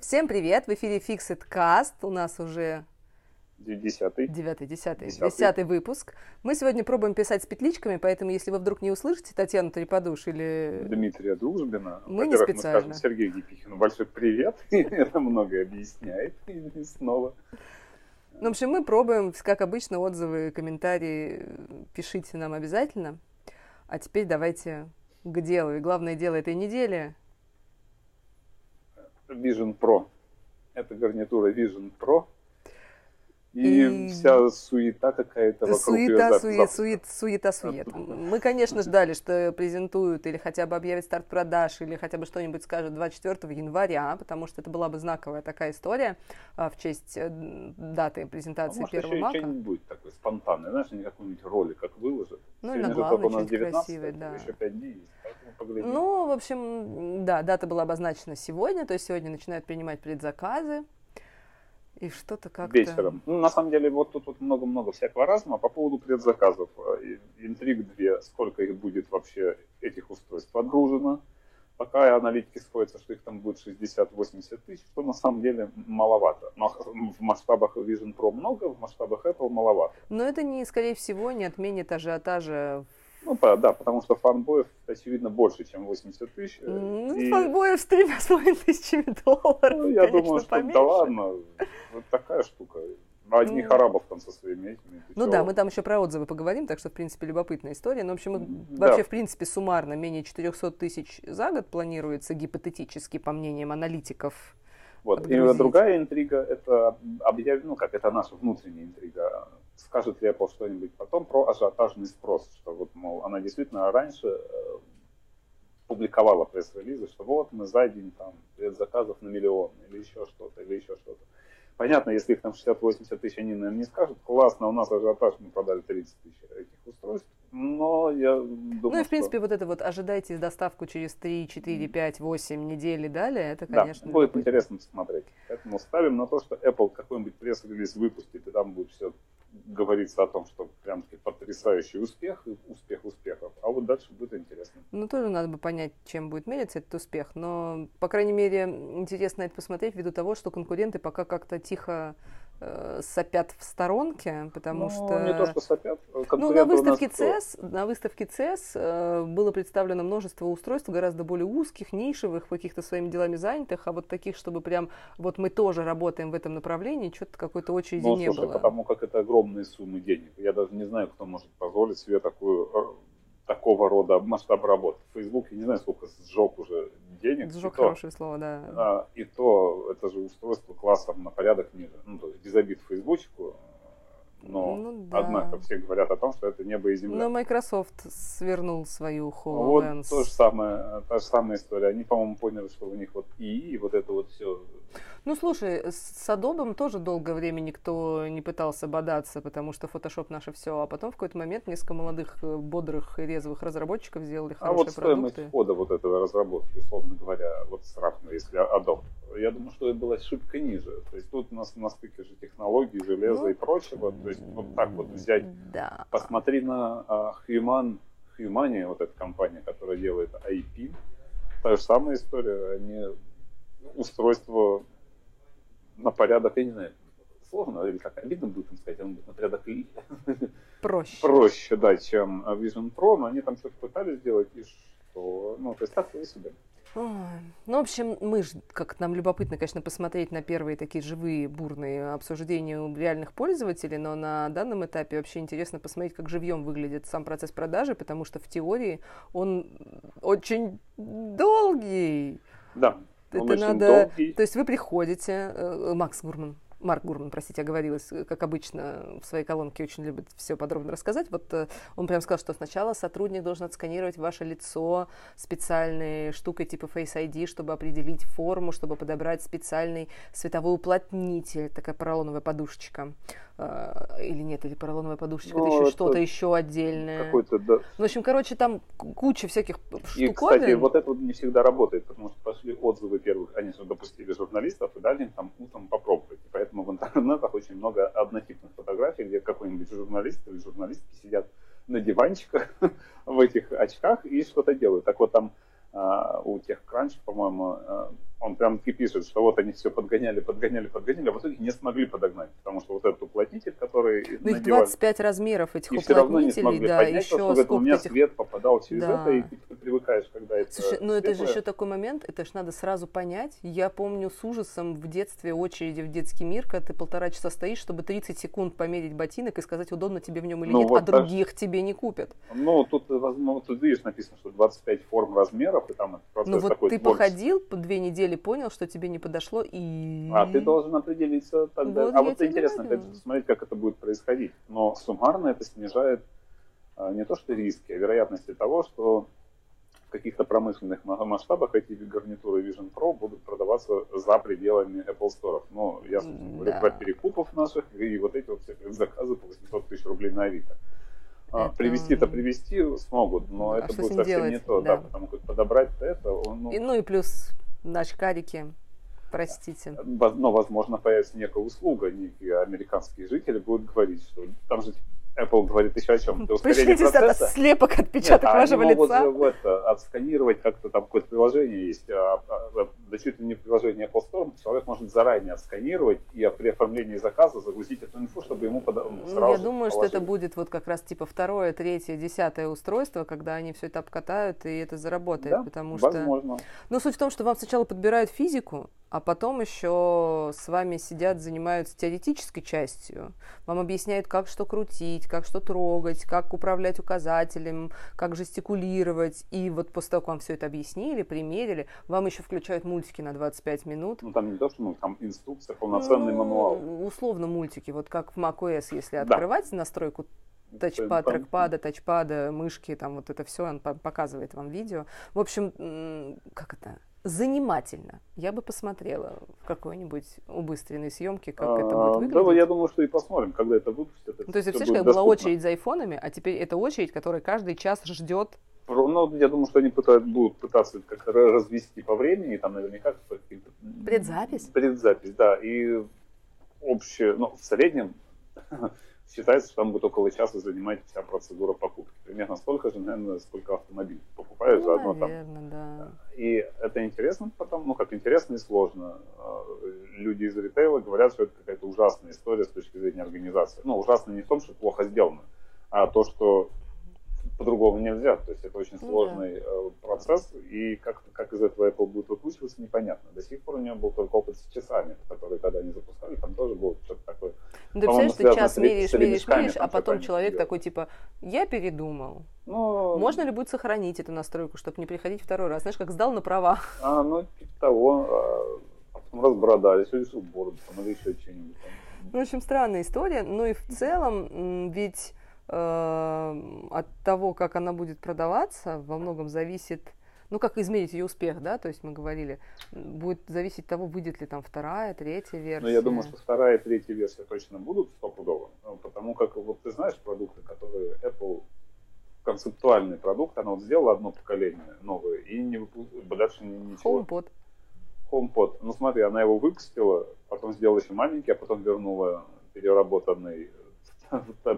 Всем привет! В эфире Fixed Cast. У нас уже Десятый. девятый, десятый, Десятый. десятый выпуск. Мы сегодня пробуем писать с петличками, поэтому если вы вдруг не услышите Татьяну Треподуш или... Дмитрия Дружбина. Мы не специально. Мы скажем Сергею Гипихину большой привет. Это многое объясняет. И снова. Ну, в общем, мы пробуем, как обычно, отзывы, комментарии. Пишите нам обязательно. А теперь давайте к делу. И главное дело этой недели. Vision Pro. Это гарнитура Vision Pro. И, И- вся суета какая-то вокруг Суета, зап- сует, сует, суета, сует. Мы, конечно, ждали, что презентуют или хотя бы объявят старт продаж, или хотя бы что-нибудь скажут 24 января, потому что это была бы знаковая такая история а, в честь э, даты А презентации может, первого еще и Мака. что-нибудь будет такое спонтанное, знаешь, они какой-нибудь ролик как выложат. Ну, и на Сегодня нас что-нибудь 19, красивое, да. еще 5 дней есть. Ну, в общем, да, дата была обозначена сегодня, то есть сегодня начинают принимать предзаказы. И что-то как-то... вечером. Ну, на самом деле, вот тут вот много-много всякого разного. По поводу предзаказов, и- интриг две, сколько их будет вообще, этих устройств отгружено. Пока аналитики сходятся, что их там будет 60-80 тысяч, что на самом деле маловато. Но в масштабах Vision Pro много, в масштабах Apple маловато. Но это, не, скорее всего, не отменит ажиотажа. Ну, по- да, потому что фанбоев, очевидно, больше, чем 80 тысяч. э, Ну, и- фанбоев с тремя с половиной тысячами долларов, ну, я конечно, думаю, что поменьше. да ладно, вот такая штука. Одних Ну. арабов там со своими этими. Ну да, мы там еще про отзывы поговорим, так что, в принципе, любопытная история. Но, в общем, Да. вообще, в принципе, суммарно менее 400 тысяч за год планируется гипотетически, по мнениям аналитиков. Вот. И другая интрига, это объяв... ну как, это наша внутренняя интрига. Скажет ли Apple что-нибудь потом про ажиотажный спрос, что вот, мол, она действительно раньше э, публиковала пресс-релизы, что вот мы за день там предзаказов на миллион, или еще что-то, или еще что-то. Понятно, если их там 60-80 тысяч, они, наверное, не скажут, классно, у нас ажиотаж, мы продали 30 тысяч этих устройств, но я думаю, Ну и, в что- принципе, вот это вот ожидайте доставку через 3, 4, 5, 8 недель и далее, это, Да, конечно, будет любопытно. интересно посмотреть. Поэтому ставим на то, что Apple какой-нибудь пресс-релиз выпустит, и там будет все говориться о том, что прям таки потрясающий успех, успех успехов. А вот дальше будет интересно. Ну, тоже надо бы понять, чем будет мериться этот успех. Но, по крайней мере, интересно это посмотреть ввиду того, что конкуренты пока как-то тихо сопят в сторонке, потому Ну, что... не то, что сопят. Ну, на нас выставке кто? CES, на выставке CES э, было представлено множество устройств гораздо более узких, нишевых, каких-то своими делами занятых, а вот таких, чтобы прям вот мы тоже работаем в этом направлении, что-то какой-то очереди Ну, не слушай, было. потому как это огромные суммы денег. Я даже не знаю, кто может позволить себе такую э, такого рода масштаб работы. Facebook, я не знаю, сколько сжег уже денег. Сжег и то- хорошее слово, да. А, и то это же устройство классом на порядок ниже. Ну, то есть без обид фейсбучку, но Ну, да. однако все говорят о том, что это небо и земля. Но Microsoft свернул свою вот HoloLens. то же самое, та же самая история. Они, по-моему, поняли, что у них вот ИИ, вот это вот все. Ну, слушай, с Adobe тоже долгое время никто не пытался бодаться, потому что Photoshop наше все, а потом в какой-то момент несколько молодых, э, бодрых и резвых разработчиков сделали А вот хорошие стоимость продукты. входа вот этого разработки, условно говоря, вот сравнивая, если Adobe, я думаю, что это была шибко ниже. То есть тут у нас на стыке же технологий, железа Ну, и прочего. То есть вот так вот взять Да. Посмотри на а, Human, Humani, вот эта компания, которая делает IP. Та же самая история. Они устройство на порядок, я не знаю, сложно или как обидно будет им сказать, оно будет на порядок Проще. проще, да, чем Vision Pro, но они там что-то пытались сделать, и что, ну, то есть так и себе. Ну, в общем, мы ж, как нам любопытно, конечно, посмотреть на первые такие живые, бурные обсуждения у реальных пользователей, но на данном этапе вообще интересно посмотреть, как живьем выглядит сам процесс продажи, потому что в теории он очень долгий. Да, Это очень надо- долгий. То есть вы приходите, э, Макс Гурман, Марк Гурман, простите, оговорилась, как обычно, в своей колонке очень любит все подробно рассказать. Вот э, он прям сказал, что сначала сотрудник должен отсканировать ваше лицо специальной штукой типа Face ID, чтобы определить форму, чтобы подобрать специальный световой уплотнитель, такая поролоновая подушечка. Э, Или нет, или поролоновая подушечка, Ну, это еще это что-то еще отдельное. Какой-то, да. Ну, в общем, короче, там куча всяких И, штуковин. кстати, вот это вот не всегда работает, потому что пошли отзывы первых, они же допустили журналистов и дали им там утром попробовать. Поэтому в интернетах очень много однотипных фотографий, где какой-нибудь журналист или журналистки сидят на диванчиках в этих очках и что-то делают. Так вот там а, у тех кранч, по-моему, а, он прям таки пишет, что вот они все подгоняли, подгоняли, подгоняли, а в итоге не смогли подогнать, потому что вот этот уплотнитель, который Ну, их 25 размеров этих и все равно не уплотнителей, смогли да, поднять, еще потому что у меня этих... свет попадал через Да. это, и ты, ты привыкаешь, когда это Слушай, ну это же светлое. еще такой момент, это же надо сразу понять. Я помню с ужасом в детстве очереди в детский мир, когда ты полтора часа стоишь, чтобы 30 секунд померить ботинок и сказать, удобно тебе в нем или Ну нет, вот а так. других тебе не купят. Ну, тут, возможно, тут видишь, написано, что 25 форм размеров, и там этот процесс Ну вот такой ты творческий. походил по две недели, понял, что тебе не подошло, и... А ты должен определиться тогда. Вот а вот интересно, опять же, посмотреть, как это будет происходить. Но суммарно это снижает а, не то что риски, а вероятности того, что в каких-то промышленных ма- масштабах эти гарнитуры Vision Pro будут продаваться за пределами Apple Store. Ну, я говорю Да. про перекупов наших и вот эти вот все заказы по 800 тысяч рублей на Авито. А, Это- Привезти-то привезти смогут, но А это что будет совсем делать? не то, да. Да. потому как подобрать это, он, ну, И, ну и плюс на очкарики, простите. Но, возможно, появится некая услуга, некие американские жители будут говорить, что там же Apple говорит еще о чем? Это ускорение Пришлите слепок отпечаток Нет, вашего они могут лица. же вот, э, отсканировать как-то там какое-то приложение есть, а, а, да чуть ли не приложение Apple Store, человек может заранее отсканировать и при оформлении заказа загрузить эту инфу, чтобы ему пода- Ну, сразу я думаю, что это положили. будет вот как раз типа второе, третье, десятое устройство, когда они все это обкатают, и это заработает, Да, потому что... возможно. Но суть в том, что вам сначала подбирают физику, а потом еще с вами сидят, занимаются теоретической частью. Вам объясняют, как что крутить, как что трогать, как управлять указателем, как жестикулировать. И вот после того, как вам все это объяснили, примерили, вам еще включают мультики на 25 минут. Ну, там не то, что ну, там инструкция, полноценный Ну, мануал. Условно мультики, вот как в macOS, если Да. открывать настройку тачпад, Там- трекпада, тачпада, мышки, там вот это все, он по- показывает вам видео. В общем, как это? Занимательно. Я бы посмотрела в какой-нибудь убыстренной съемке, как это А, будет Да, выглядеть. я думаю, что и посмотрим, когда это выпустят. это то есть, будет как была очередь за айфонами, а теперь это очередь, которая каждый час ждет. Ну, я думаю, что они пытают, будут пытаться как-то ра- развести по времени, там наверняка какие-то... Предзапись? Предзапись, да. И общее, ну, в среднем считается, что там будет около часа занимать вся процедура покупки. Примерно столько же, наверное, сколько автомобиль покупаешь Ну, заодно там. наверное, да. И это интересно, потому, ну, как интересно и сложно. А, Люди из ритейла говорят, что это какая-то ужасная история с точки зрения организации. Ну, ужасно не в том, что плохо сделано, а то, что по-другому нельзя. То есть это очень Ну сложный э, процесс, и как, как из этого Apple будет выкручиваться, непонятно. До сих пор у него был только опыт с часами, которые когда они запускали, там тоже было что-то такое. Ну, ты представляешь, ты связано час меряешь, меряешь, меряешь, а потом человек такой, типа, я передумал. Ну, Можно ли будет сохранить эту настройку, чтобы не приходить второй раз? Знаешь, как сдал на права. А, ну, типа того, а, потом разбродались, или бороду, там, или еще что-нибудь. Ну, в общем, странная история. Ну и в целом, ведь от того, как она будет продаваться, во многом зависит, ну, как измерить ее успех, да, то есть мы говорили, будет зависеть от того, выйдет ли там вторая, третья версия. Ну, я думаю, что вторая и третья версия точно будут стопудово, ну, потому как вот ты знаешь продукты, которые Apple концептуальный продукт, она вот сделала одно поколение новое и не выпустила, дальше ни- ничего. HomePod. HomePod. Ну смотри, она его выпустила, потом сделала еще маленький, а потом вернула переработанный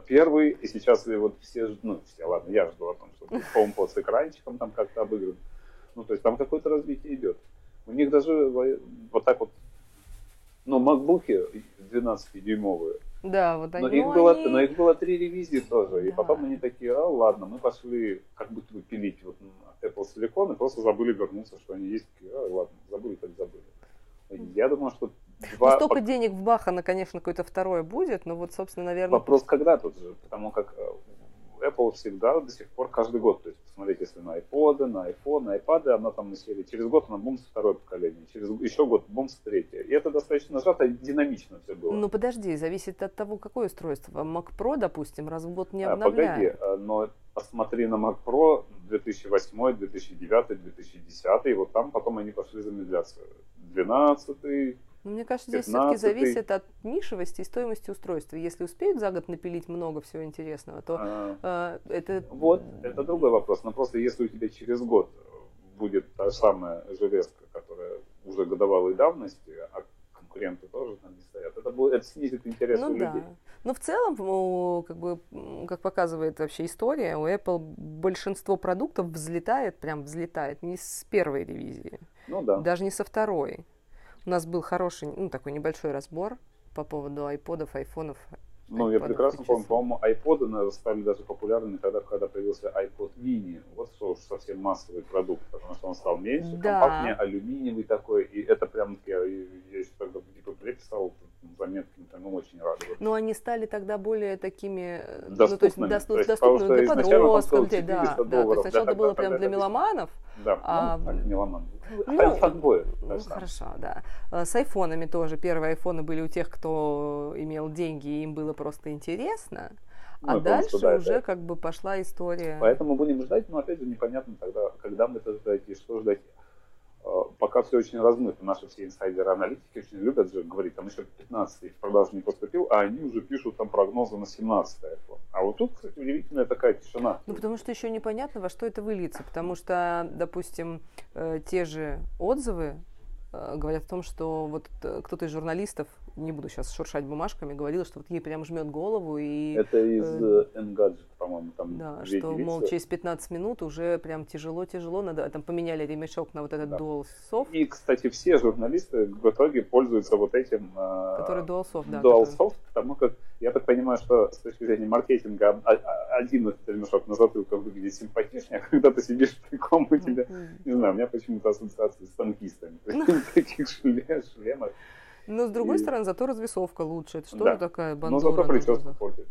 первый, и сейчас и вот все, ну все, ладно, я жду о том, что HomePod с экранчиком там как-то обыгран. Ну то есть там какое-то развитие идет. У них даже во- вот так вот, ну макбуки 12-дюймовые, Да, вот они. но их, ну, было, они- но их было три ревизии тоже. И Да. потом они такие, а ладно, мы пошли как будто бы пилить вот Apple Silicon и просто забыли вернуться, что они есть. Такие, а, ладно, забыли, так забыли. Я думаю, что Ну, два... столько денег вбахано, конечно, какое-то второе будет, но вот, собственно, наверное, Вопрос когда тут же, потому как э, Apple всегда до сих пор каждый год, то есть посмотрите, если на iPod, на iPhone, на iPad, она там на серии, через год она бум со второе поколение, через еще год бум с третье. И это достаточно сжато, динамично все было. Ну подожди, зависит от того, какое устройство. Mac Pro, допустим, раз в год не А, обновляют. Погоди, а, но посмотри на Mac Pro 2008, 2009, 2010, и вот там потом они пошли замедляться. 12 Но мне кажется, здесь все-таки 15-й. зависит от нишевости и стоимости устройства. Если успеют за год напилить много всего интересного, то а, э, это... Вот, это другой вопрос. Но просто если у тебя через год будет та же самая железка, которая уже годовалой давности, а конкуренты тоже там не стоят, это, будет, это снизит интерес Ну у да. людей. Но в целом, как бы, как показывает вообще история, у Apple большинство продуктов взлетает, прям взлетает не с первой ревизии. Ну да. Даже не со второй. У нас был хороший, ну, такой небольшой разбор по поводу айподов, айфонов, ну, я прекрасно помню, по-моему, iPod наверное, стали даже популярными тогда, когда появился iPod mini. Вот что уж совсем массовый продукт, потому что он стал меньше, да. компактнее, алюминиевый такой, и это прям, я, я еще тогда в ДПП писал заметки, ну, очень радовались. Но они стали тогда более такими, доступными, ну, то есть, доступ, то есть доступными для подростков, да, да, то есть сначала это было прям для меломанов, да, а, ну, меломан. Ну, фанбои. Ну, хорошо, да. А, с айфонами тоже. Первые айфоны были у тех, кто имел деньги, и им было просто интересно. Ну, а дальше что, да, уже да. как бы пошла история. Поэтому будем ждать, но опять же непонятно тогда, когда мы это ждать и что ждать. А, пока все очень размыто. Наши все инсайдеры-аналитики очень любят же говорить, там еще 15 в продажу не поступил, а они уже пишут там прогнозы на 17 iPhone. А вот тут, кстати, удивительная такая тишина. Ну, потому что еще непонятно, во что это выльется. Потому что, допустим, э, те же отзывы Э, говорят о том, что вот э, кто-то из журналистов, не буду сейчас шуршать бумажками, говорил, что вот ей прям жмет голову и... Это из э, Engadget, по-моему, там Да, что, мол, через 15 минут уже прям тяжело-тяжело, надо, там поменяли ремешок на вот этот да. DualSoft. И, кстати, все журналисты в итоге пользуются вот этим... Который DualSoft, да. DualSoft, который... потому как я так понимаю, что с точки зрения маркетинга один этот ремешок на затылках выглядит симпатичнее, а когда ты сидишь в таком, у тебя, не знаю, у меня почему-то ассоциация с танкистами. таких шлемах. Но с другой стороны, зато развесовка лучше. Это что же такая бандура? Но зато прическа портит.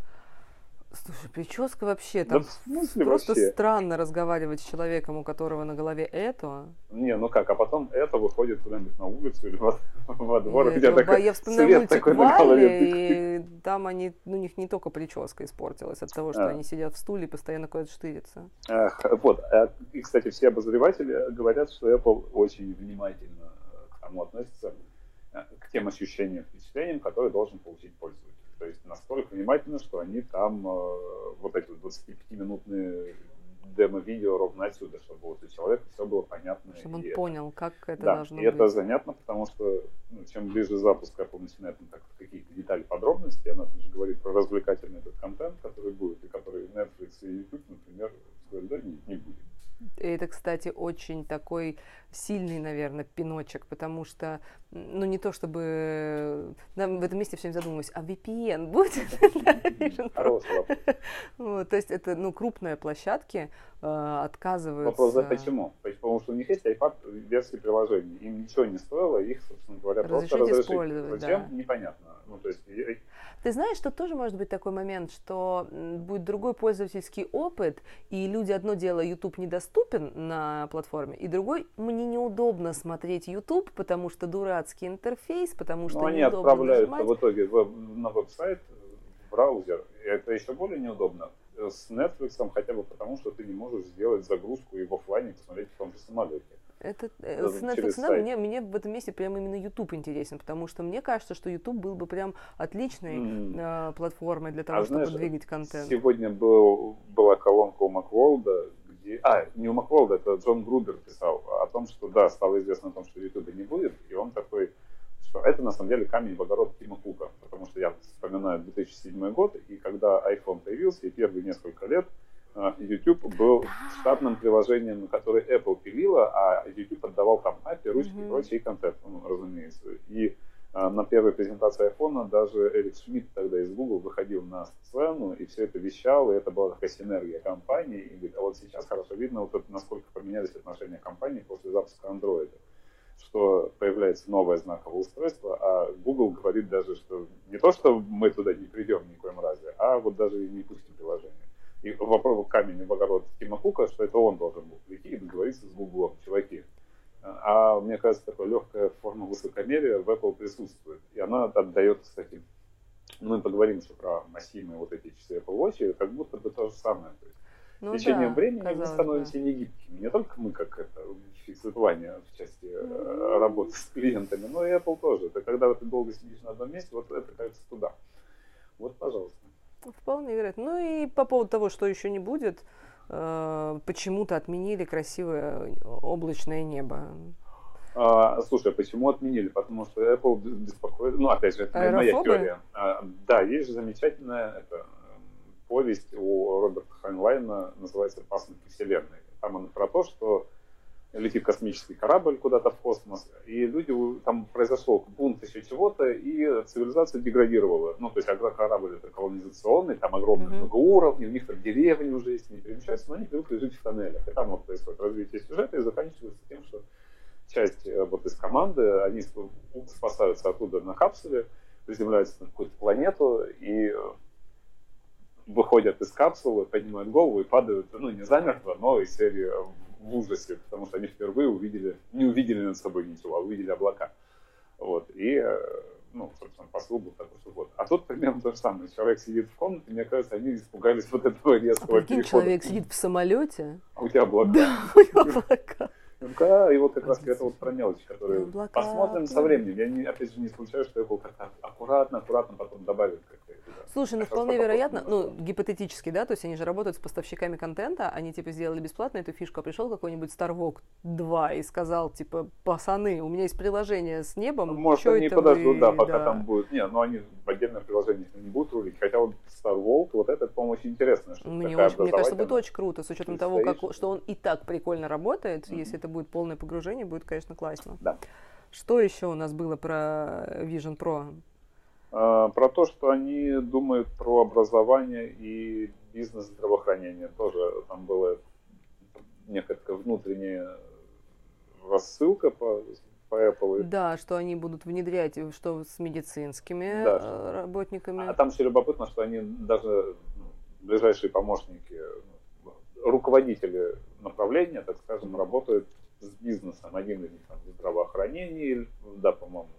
Слушай, прическа вообще, там да, просто вообще? странно разговаривать с человеком, у которого на голове это. Не, ну как, а потом это выходит куда-нибудь на улицу или во, во двор, Нет, где такой Я вспоминаю мультик такой Валли, и там они, ну, у них не только прическа испортилась от того, что а. они сидят в стуле и постоянно куда-то штырятся. Ах, вот, а, и, кстати, все обозреватели говорят, что Apple очень внимательно к тому относится, к тем ощущениям, впечатлениям, которые должен получить пользователь. То есть настолько внимательно, что они там э, вот эти 25-минутные демо-видео ровно отсюда, чтобы вот у человека все было понятно. Чтобы он понял, это. как это да, должно и быть. это занятно, потому что ну, чем ближе запуск Apple начинает ну, так, какие-то детали, подробности, она же говорит про развлекательный этот контент, который будет, и который Netflix и YouTube, например, сказали, да, не, не будет. Это, кстати, очень такой сильный, наверное, пиночек, потому что, ну, не то чтобы... Нам в этом месте все время задумываюсь, а VPN будет? то есть это, ну, крупные площадки э, отказываются... Вопрос, почему? Потому что у них есть iPad версии приложений, им ничего не стоило, их, собственно говоря, просто разрешить. Зачем? Непонятно. Ну, то есть ты знаешь, что тоже может быть такой момент, что будет другой пользовательский опыт, и люди одно дело, YouTube недоступен на платформе, и другой, мне неудобно смотреть YouTube, потому что дурацкий интерфейс, потому что Но они отправляют нажимать. в итоге в, на веб-сайт, в браузер, и это еще более неудобно с Netflix хотя бы потому, что ты не можешь сделать загрузку и в офлайне посмотреть в том же самолете. Это, э, с Netflix, да, мне, мне в этом месте прям именно YouTube интересен, потому что мне кажется, что YouTube был бы прям отличной mm. э, платформой для того, а, чтобы знаешь, двигать контент. Сегодня был, была колонка у Макволда, где... А, не у Макволда, это Джон Грубер писал о том, что, да, стало известно о том, что YouTube не будет, и он такой, что это на самом деле камень в огород Тима Кука, потому что я вспоминаю 2007 год, и когда iPhone появился, и первые несколько лет а, YouTube был штатным приложением, которое Apple пилила, а YouTube отдавал там API, ручки mm-hmm. и контент, ну, разумеется. И а, на первой презентации iPhone даже Эрик Шмидт тогда из Google выходил на сцену и все это вещал, и это была такая синергия компании. И говорит, а вот сейчас хорошо видно, вот это, насколько поменялись отношения компании после запуска Android что появляется новое знаковое устройство, а Google говорит даже, что не то, что мы туда не придем ни в коем разе, а вот даже и не пустим приложение и вопрос камень в огород Тима Кука, что это он должен был прийти и договориться с Гуглом, чуваки. А мне кажется, такая легкая форма высокомерия в Apple присутствует. И она отдает, кстати, мы поговорим еще про носимые вот эти часы Apple Watch, как будто бы то же самое. То есть, ну, течением да, времени мы становимся да. негибкими. Не только мы, как это, Светлане в части mm-hmm. работы с клиентами, но и Apple тоже. Это когда ты долго сидишь на одном месте, вот это кажется туда. Вот, пожалуйста. Вполне вероятно. Ну и по поводу того, что еще не будет, э, почему-то отменили красивое облачное небо. А, слушай, почему отменили? Потому что Apple беспокоит, ну, опять же, это моя теория. А, да, есть же замечательная это, повесть у Роберта Хайнлайна, называется «Пасынки Вселенной». Там он про то, что летит космический корабль куда-то в космос, и люди, там произошел бунт еще чего-то, и цивилизация деградировала. Ну, то есть корабль это колонизационный, там огромные mm-hmm. много уровней, у них там деревни уже есть, не перемещаются, но они привыкли жить в тоннелях. И там вот происходит развитие сюжета и заканчивается тем, что часть э, вот из команды, они спасаются оттуда на капсуле, приземляются на какую-то планету и э, выходят из капсулы, поднимают голову и падают, ну, не замертво, но из серии в ужасе, потому что они впервые увидели, не увидели над собой ничего, а увидели облака. Вот. И, э, ну, собственно, посыл был такой, что вот. А тут примерно то же самое. Человек сидит в комнате, мне кажется, они испугались вот этого резкого а перехода. человек сидит в самолете. А у тебя облака. Да, у него облака. Да, и вот как раз это вот про мелочи, которые Облака, посмотрим со временем. Я, не, опять же, не исключаю, что Apple как-то аккуратно, аккуратно потом добавит Слушай, ну вполне вероятно, ну, гипотетически, да, то есть они же работают с поставщиками контента, они, типа, сделали бесплатно эту фишку, а пришел какой-нибудь Starwalk 2 и сказал, типа, пацаны, у меня есть приложение с небом, ну, Может, они подождут, вы... да, пока да. там будет, не, ну, они в отдельных приложениях не будут рулить, хотя вот Starwalk, вот это, по-моему, очень интересно. Что мне, очень, мне кажется, будет очень круто, с учетом того, как, что он и так прикольно работает, mm-hmm. если это будет полное погружение, будет, конечно, классно. Да. Что еще у нас было про Vision Pro? А, про то, что они думают про образование и бизнес здравоохранения. Тоже там была некая внутренняя рассылка по, по Apple. Да, что они будут внедрять, что с медицинскими да, э, работниками. А там еще любопытно, что они даже ну, ближайшие помощники, ну, руководители направления, так скажем, работают с бизнесом. Один из них там в здравоохранении, да, по-моему,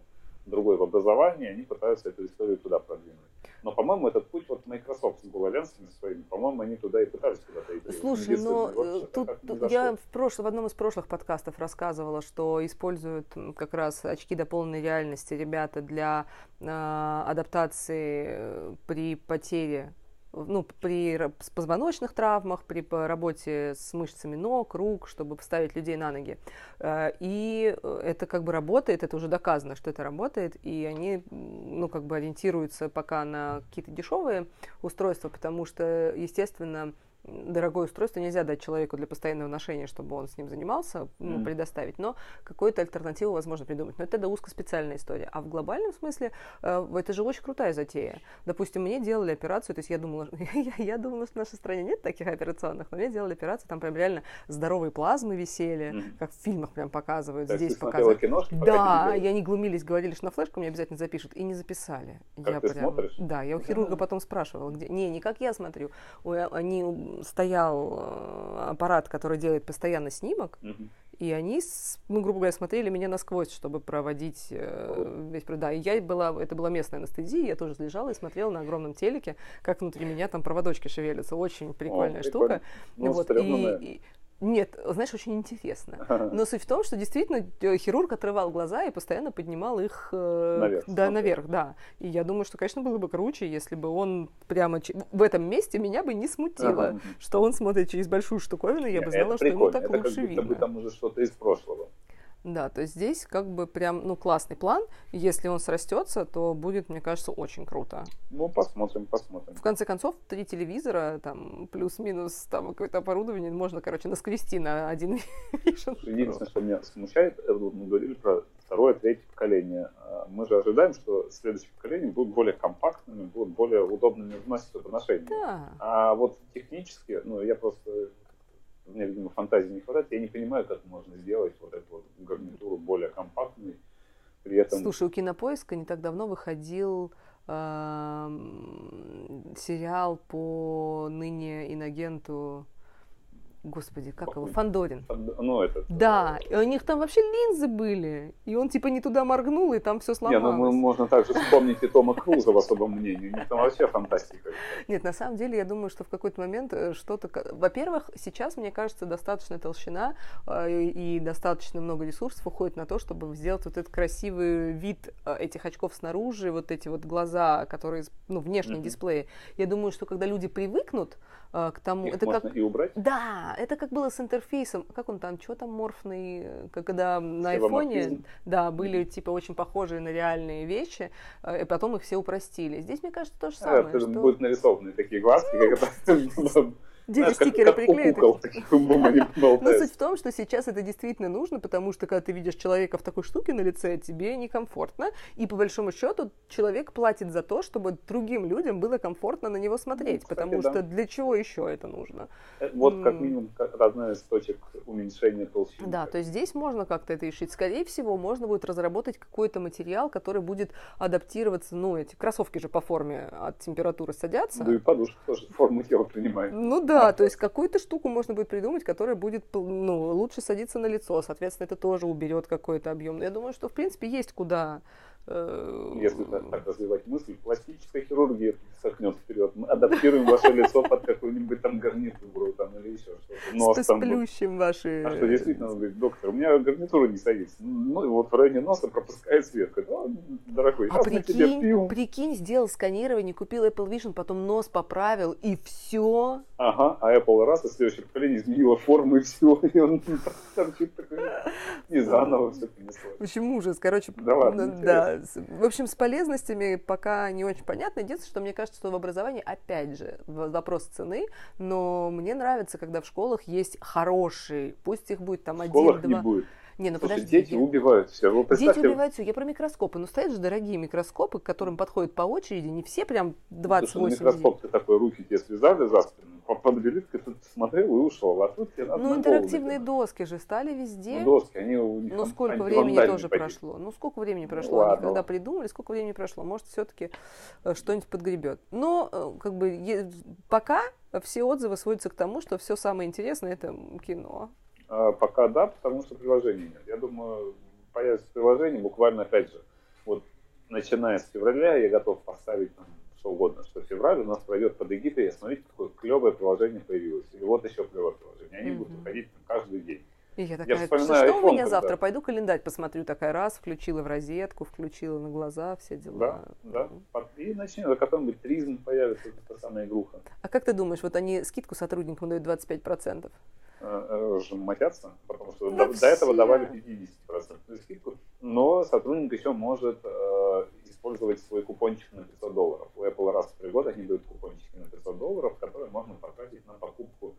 другой в образовании, они пытаются эту историю туда продвинуть. Но, по-моему, этот путь вот Microsoft с Google своими, по-моему, они туда и пытались куда-то идти. Слушай, но вот э, тут, тут я в, прошлом, в одном из прошлых подкастов рассказывала, что используют как раз очки дополненной реальности ребята для э, адаптации э, при потере ну, при позвоночных травмах, при работе с мышцами ног, рук, чтобы поставить людей на ноги. Э, и э, это как бы работает, это уже доказано, что это работает, и они, ну, как бы ориентируются пока на какие-то дешевые устройства, потому что, естественно, дорогое устройство нельзя дать человеку для постоянного ношения, чтобы он с ним занимался, ну, mm. предоставить, но какую-то альтернативу возможно придумать. Но это да узкоспециальная история. А в глобальном смысле э, это же очень крутая затея. Допустим, мне делали операцию, то есть я думала, я, я думала, что в нашей стране нет таких операционных, но мне делали операцию, там прям реально здоровые плазмы висели, mm. как в фильмах прям показывают, так здесь показывают. Киношки, да, я не глумились, говорили, что на флешку мне обязательно запишут, и не записали. Как я ты прям, смотришь? Да, я у хирурга потом спрашивала, где. Не, не как я смотрю. Они стоял э, аппарат, который делает постоянно снимок, угу. и они, ну, грубо говоря, смотрели меня насквозь, чтобы проводить э, весь... Да, и я была, это была местная анестезия, я тоже лежала и смотрела на огромном телеке, как внутри меня там проводочки шевелятся. Очень прикольная О, штука. Ну, вот, и, и, нет, знаешь, очень интересно. Но суть в том, что действительно э, хирург отрывал глаза и постоянно поднимал их э, наверх. Да, наверх, да. И я думаю, что, конечно, было бы круче, если бы он прямо в этом месте меня бы не смутило, ага. что он смотрит через большую штуковину, я Нет, бы знала, что ему так это лучше как видно. Это там уже что-то из прошлого. Да, то есть здесь как бы прям, ну, классный план. Если он срастется, то будет, мне кажется, очень круто. Ну, посмотрим, посмотрим. В конце концов, три телевизора, там, плюс-минус, там, какое-то оборудование можно, короче, наскрести на один Единственное, что меня смущает, мы говорили про второе, третье поколение. А мы же ожидаем, что следующее поколение будут более компактными, будут более удобными в ношении. Да. А вот технически, ну, я просто у меня, видимо, фантазии не хватает, я не понимаю, как можно сделать вот эту вот гарнитуру более компактной. При этом... Слушай, у Кинопоиска не так давно выходил э, сериал по ныне иногенту Господи, как его? Фандорин. Ну, это. Да, и у них там вообще линзы были. И он типа не туда моргнул, и там все сломалось. Не, ну можно также вспомнить и Тома Круза в особом мнении. У них там вообще фантастика. Нет, на самом деле, я думаю, что в какой-то момент э, что-то... Во-первых, сейчас, мне кажется, достаточно толщина э, и достаточно много ресурсов уходит на то, чтобы сделать вот этот красивый вид э, этих очков снаружи, вот эти вот глаза, которые, ну, внешние mm-hmm. дисплеи. Я думаю, что когда люди привыкнут к тому... Их это можно как... и убрать? Да, это как было с интерфейсом. Как он там, что там морфный, когда на айфоне, да, были типа очень похожие на реальные вещи, э, и потом их все упростили. Здесь, мне кажется, то же А, самое. это что... будут нарисованы такие глазки, как это... Как- стикеры они Но суть в том, что сейчас это действительно нужно, потому что когда ты видишь человека в такой штуке на лице, тебе некомфортно. И по большому счету человек платит за то, чтобы другим людям было комфортно на него смотреть. Ну, потому что для чего еще это нужно? Э, Вот как минимум одна из точек уменьшения толщины. Да, то есть здесь можно как-то это решить. Скорее всего, можно будет разработать какой-то материал, который будет адаптироваться. Ну, эти кроссовки же по форме от температуры садятся. Да и подушка тоже форму тела принимает. Ну да, то есть какую-то штуку можно будет придумать, которая будет ну, лучше садиться на лицо. Соответственно, это тоже уберет какой-то объем. Я думаю, что в принципе есть куда. э, Если так, так развивать мысль, пластическая хирургия шагнет вперед. Мы адаптируем ваше лицо под какую-нибудь там гарнитуру там, или еще что-то. Нос там сплющим ваши. А что действительно, он говорит, доктор, у меня гарнитура не садится. Ну, и вот в районе носа пропускает свет. Говорит, «О, дорогой, А тебе прикинь, прикинь, сделал сканирование, купил Apple Vision, потом нос поправил, и все. Ага, а Apple раз, и следующее поколение изменило форму, и все. И он торчит такой. И заново все принесло. В общем, ужас. Короче, Да ладно, ну, да. В общем, с полезностями пока не очень понятно. Единственное, что мне кажется, что в образовании, опять же, вопрос цены, но мне нравится, когда в школах есть хорошие, пусть их будет там В школах не один-два. будет. Не, ну Слушай, подожди. дети я- убивают все. Вот Дети убивают все. Я про микроскопы. Ну, стоят же дорогие микроскопы, к которым подходят по очереди. Не все прям Потому что 28 микроскоп ты такой, руки тебе связали за спину, по- подвели, ты смотрел и ушел. А тут тебе надо Ну, интерактивные доски же стали везде. Ну, доски, они у них Ну, сколько времени тоже такие. прошло? Ну, сколько времени Ну, прошло? Они ладно. когда придумали, сколько времени прошло? Может, все-таки что-нибудь подгребет. Но, э, как бы, пока все отзывы сводятся к тому, что все самое интересное это кино. А, пока да, потому что приложений нет. Я думаю, появится приложение буквально, опять же, вот начиная с февраля я готов поставить там, что угодно, что февраль у нас пройдет под эгидой, и смотрите, какое клевое приложение появилось. И вот еще клевое приложение. Они будут выходить каждый день. И я такая, что, вспоминаю что у iPhone, меня когда- завтра? Пойду календарь посмотрю. Такая раз, включила в розетку, включила на глаза, все дела. Да, да. Под- И начнет, за какой-нибудь тризм появится, эта самая игруха. А как ты думаешь, вот они скидку сотрудникам дают 25%? Э, э, матятся, потому что Да до, до этого давали 50% скидку, но сотрудник еще может э, использовать свой купончик на 500 долларов. У Apple раз в три года они дают купончики на 500 долларов, которые можно потратить на покупку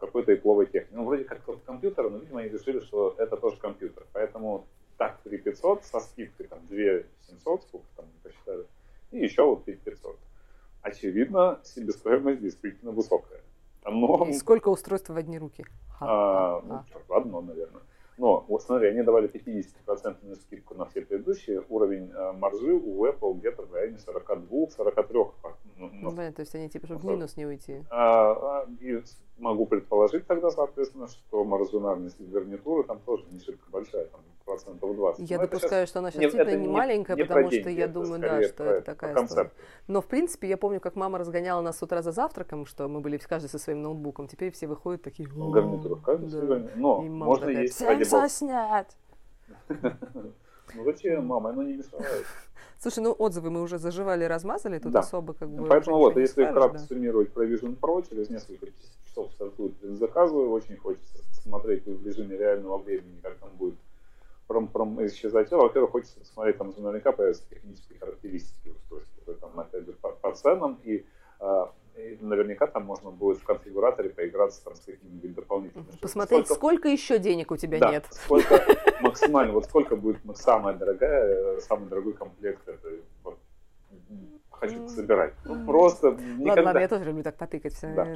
какой-то ипловой техники. Ну, вроде как тот компьютер, но, видимо, они решили, что это тоже компьютер. Поэтому так 3500 со скидкой, там, 2700, сколько там не посчитали, и еще вот 5500. Очевидно, себестоимость действительно высокая. Но И сколько устройств в одни руки? а, ну, Ха-ха-ха. чёрт, одно, наверное. Но, вот смотри, они давали 50% скидку на все предыдущие. Уровень э, маржи у Apple где-то в районе 42-43. Ну, Ну, ну, то есть они типа, чтобы в Ну, минус не уйти. а, а, и могу предположить тогда, соответственно, что маржинальность гарнитуры там тоже не шибко большая, там процентов 20. Я Но допускаю, что она сейчас не- действительно не маленькая, не потому что деньги, я это думаю, да, что это такая история. Но, в принципе, я помню, как мама разгоняла нас с утра за завтраком, что мы были каждый со своим ноутбуком. Теперь все выходят такие... В гарнитурах каждый Да. Но можно такая, есть, всем соснять! Ну зачем, мама, оно не мешает. Слушай, ну отзывы мы уже заживали, размазали, тут Да. особо как бы... Поэтому вот, если скажешь, кратко да. суммировать про Vision Pro, через несколько часов стартует предзаказываю, очень хочется смотреть в режиме реального времени, как там будет пром пром исчезать. А, Во-первых, хочется посмотреть, там наверняка появятся технические характеристики устройства, там, опять же, по, по ценам, и, а, и наверняка там можно будет в конфигураторе поиграться там, с какими-нибудь дополнительными. Посмотреть, Сколько- сколько еще денег у тебя да, нет. сколько максимально, вот сколько будет самая дорогая, э, самый дорогой комплект этой, вот, хочу собирать. Ну, просто Ладно, никогда. ладно, я тоже люблю так потыкать все. Да.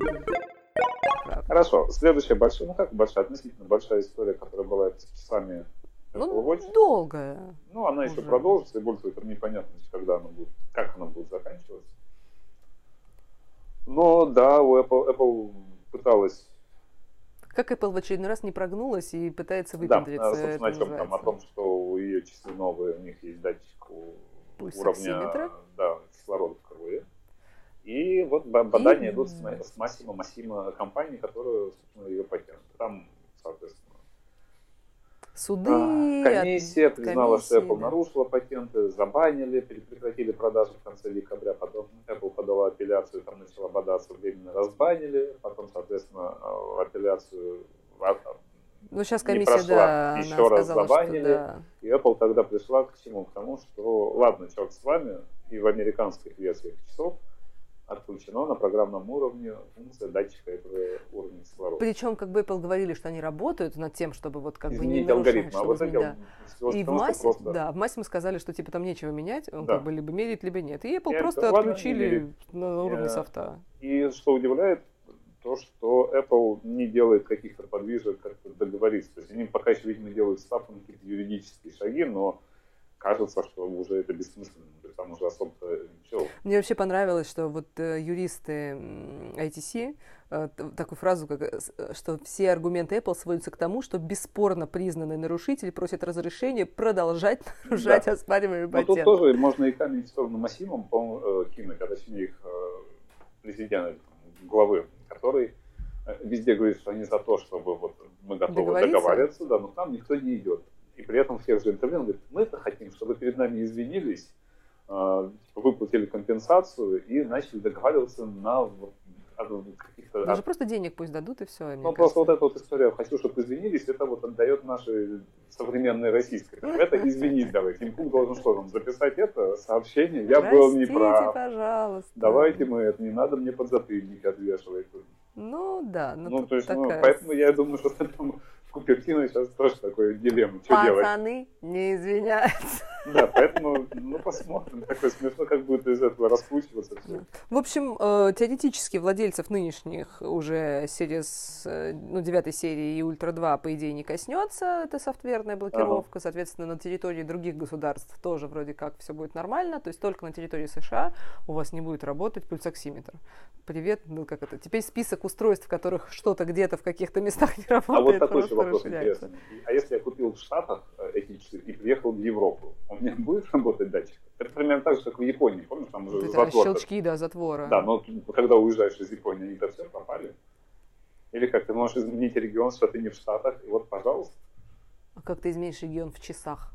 Хорошо, следующая большая, ну как большая, относительно большая история, которая была с часами Ну, Watch. долгая. Ну, она еще уже. продолжится, и больше это непонятно, когда она будет, как она будет заканчиваться. Но да, у Apple, Apple пыталась Как Apple в очередной раз не прогнулась и пытается Да, выпендриться. а, собственно, о чем там? О том, что у ее часы новые, у них есть датчик у- Пульсоксиметра? уровня да, кислорода в крови. И вот ба- бадания И- идут с, с Массимо Массимо компанией, которая, собственно, ее потянет. Там, соответственно, суды. А, комиссия от... признала, комиссии, что Apple да. нарушила патенты, забанили, прекратили продажи в конце декабря, потом Apple подала апелляцию, там начала бодаться, временно разбанили, потом, соответственно, э, апелляцию ну, сейчас комиссия, прошла, да, еще раз сказала, забанили. Что, да. И Apple тогда пришла к чему? К тому, что ладно, черт с вами, и в американских версиях часов отключено на программном уровне функция датчика уровня кислорода. Причем, как бы Apple говорили, что они работают над тем, чтобы вот как Изменить бы не алгоритм, а вот да. И в массе, просто... да, в массе мы сказали, что типа там нечего менять, он да. как бы либо мерит, либо нет. И Apple и просто это, отключили на уровне и, софта. И что удивляет, то, что Apple не делает каких-то подвижек, как-то договориться. То есть они пока еще, видимо, делают ставку на какие-то юридические шаги, но кажется, что уже это бессмысленно, там уже особо ничего. Мне вообще понравилось, что вот э, юристы ITC э, такую фразу, как, э, что все аргументы Apple сводятся к тому, что бесспорно признанный нарушитель просит разрешения продолжать нарушать да. оспариваемый патент. Но тут тоже можно и камень в сторону Массимом э, кинуть, а точнее их президента, главы, который везде говорит, что они за то, чтобы вот мы готовы договариваться, да, но там никто не идет. И при этом в тех же интервью он говорит, мы это хотим, чтобы перед нами извинились, а, типа, выплатили компенсацию и начали договариваться на каких-то... Даже просто денег пусть дадут и все. Ну, просто вот эта вот история «хочу, чтобы извинились», это вот отдает нашей современной российской. Это извинить давайте. Тим должен что там, записать это сообщение, я Простите, был неправ. пожалуйста. Давайте мы это, не надо мне подзатыльник отвешивать. Ну, да. Ну, ну то есть, ну, такая... ну, поэтому я думаю, что это Купертино сейчас тоже такой дилемма. Что Пацаны делать? не извиняются. Да, поэтому, ну, посмотрим. Такое смешно, как будет из этого раскручиваться все. В общем, э, теоретически владельцев нынешних уже Series, э, ну, девятой серии и Ультра 2, по идее, не коснется эта софтверная блокировка. Ага. Соответственно, на территории других государств тоже вроде как все будет нормально. То есть только на территории США у вас не будет работать пульсоксиметр. Привет, ну, как это? Теперь список устройств, в которых что-то где-то в каких-то местах не работает. А вот такой вопрос интересный. А если я купил в Штатах э, эти часы и приехал в Европу, у меня будет работать датчик? Это примерно так же, как в Японии, помнишь, там уже Это затвор. щелчки, да, затвора. Да, но когда уезжаешь из Японии, они-то все пропали. Или как ты можешь изменить регион, что ты не в Штатах, и вот, пожалуйста. А как ты изменишь регион в часах?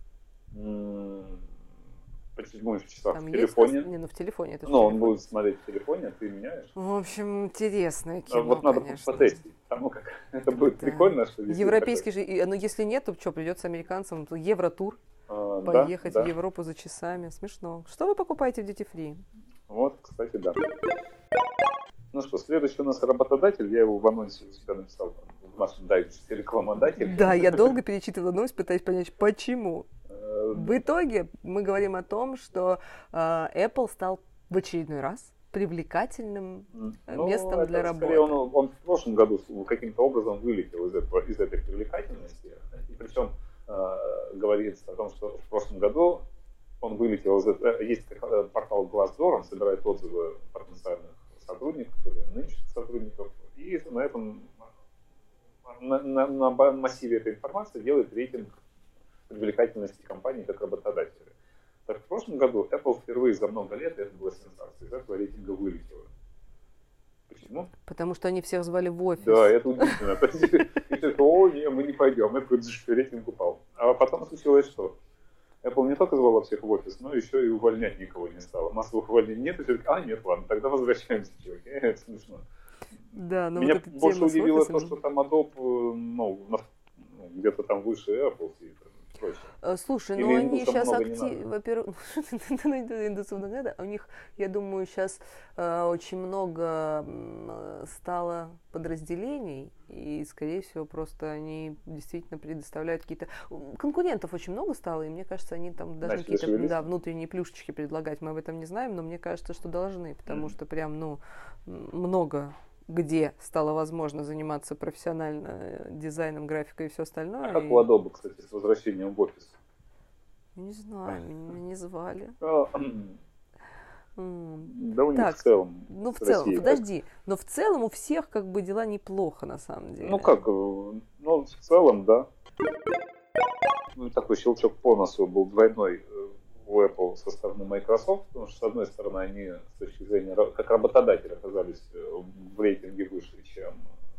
Почему в часах? Там в телефоне? Есть, не, ну в телефоне. Это Но он будет смотреть в телефоне, а ты меняешь. В общем, интересное кино, Вот надо конечно. потестить. Потому как это будет да. прикольно, что Европейский же, ну если нет, то что, придется американцам, то Евротур, а, поехать да, да. в Европу за часами. Смешно. Что вы покупаете в Duty Free? Вот, кстати, да. Ну что, следующий у нас работодатель, я его в анонсе у себя написал в нашем дайджесте рекламодатель. Да, я долго перечитывала анонс, пытаясь понять, почему. В итоге мы говорим о том, что э, Apple стал в очередной раз привлекательным э, ну, местом для работы. Скорее, он, он в прошлом году каким-то образом вылетел из, этого, из этой привлекательности. И причем э, говорится о том, что в прошлом году он вылетел из этого. Есть э, портал Glassdoor, он собирает отзывы потенциальных сотрудников или нынешних сотрудников. И на этом на, на, на массиве этой информации делает рейтинг привлекательности компании как работодателя. Так в прошлом году Apple впервые за много лет, это была сенсация, из этого рейтинга вылетела. Почему? Потому что они всех звали в офис. Да, это удивительно. И ты о, не, мы не пойдем, это рейтинг упал. А потом случилось что? Apple не только звала всех в офис, но еще и увольнять никого не стало. Массовых увольнений нет, и все а, нет, ладно, тогда возвращаемся, чуваки. Это смешно. Да, но Меня вот больше удивило то, что там Adobe, э, ну, ну, где-то там выше Apple сидит проще. Э, слушай, ну они сейчас активно, во-первых, индусов много у них, я думаю, сейчас э, очень много стало подразделений, и, скорее всего, просто они действительно предоставляют какие-то... Конкурентов очень много стало, и мне кажется, они там должны какие-то да, внутренние плюшечки предлагать. Мы об этом не знаем, но мне кажется, что должны, потому mm-hmm. что прям, ну, много где стало возможно заниматься профессионально э, дизайном, графикой и все остальное. А как у Adobe, кстати, с возвращением в офис? Не знаю, меня не звали. А, да у них так, в целом. Ну, в целом, России, подожди. Так. Но в целом у всех как бы дела неплохо, на самом деле. Ну как, э, ну в целом, да. Ну, такой щелчок по носу был двойной э, у Apple со стороны Microsoft, потому что, с одной стороны, они с точки зрения, как работодатель оказались э, в рейтинге выше, чем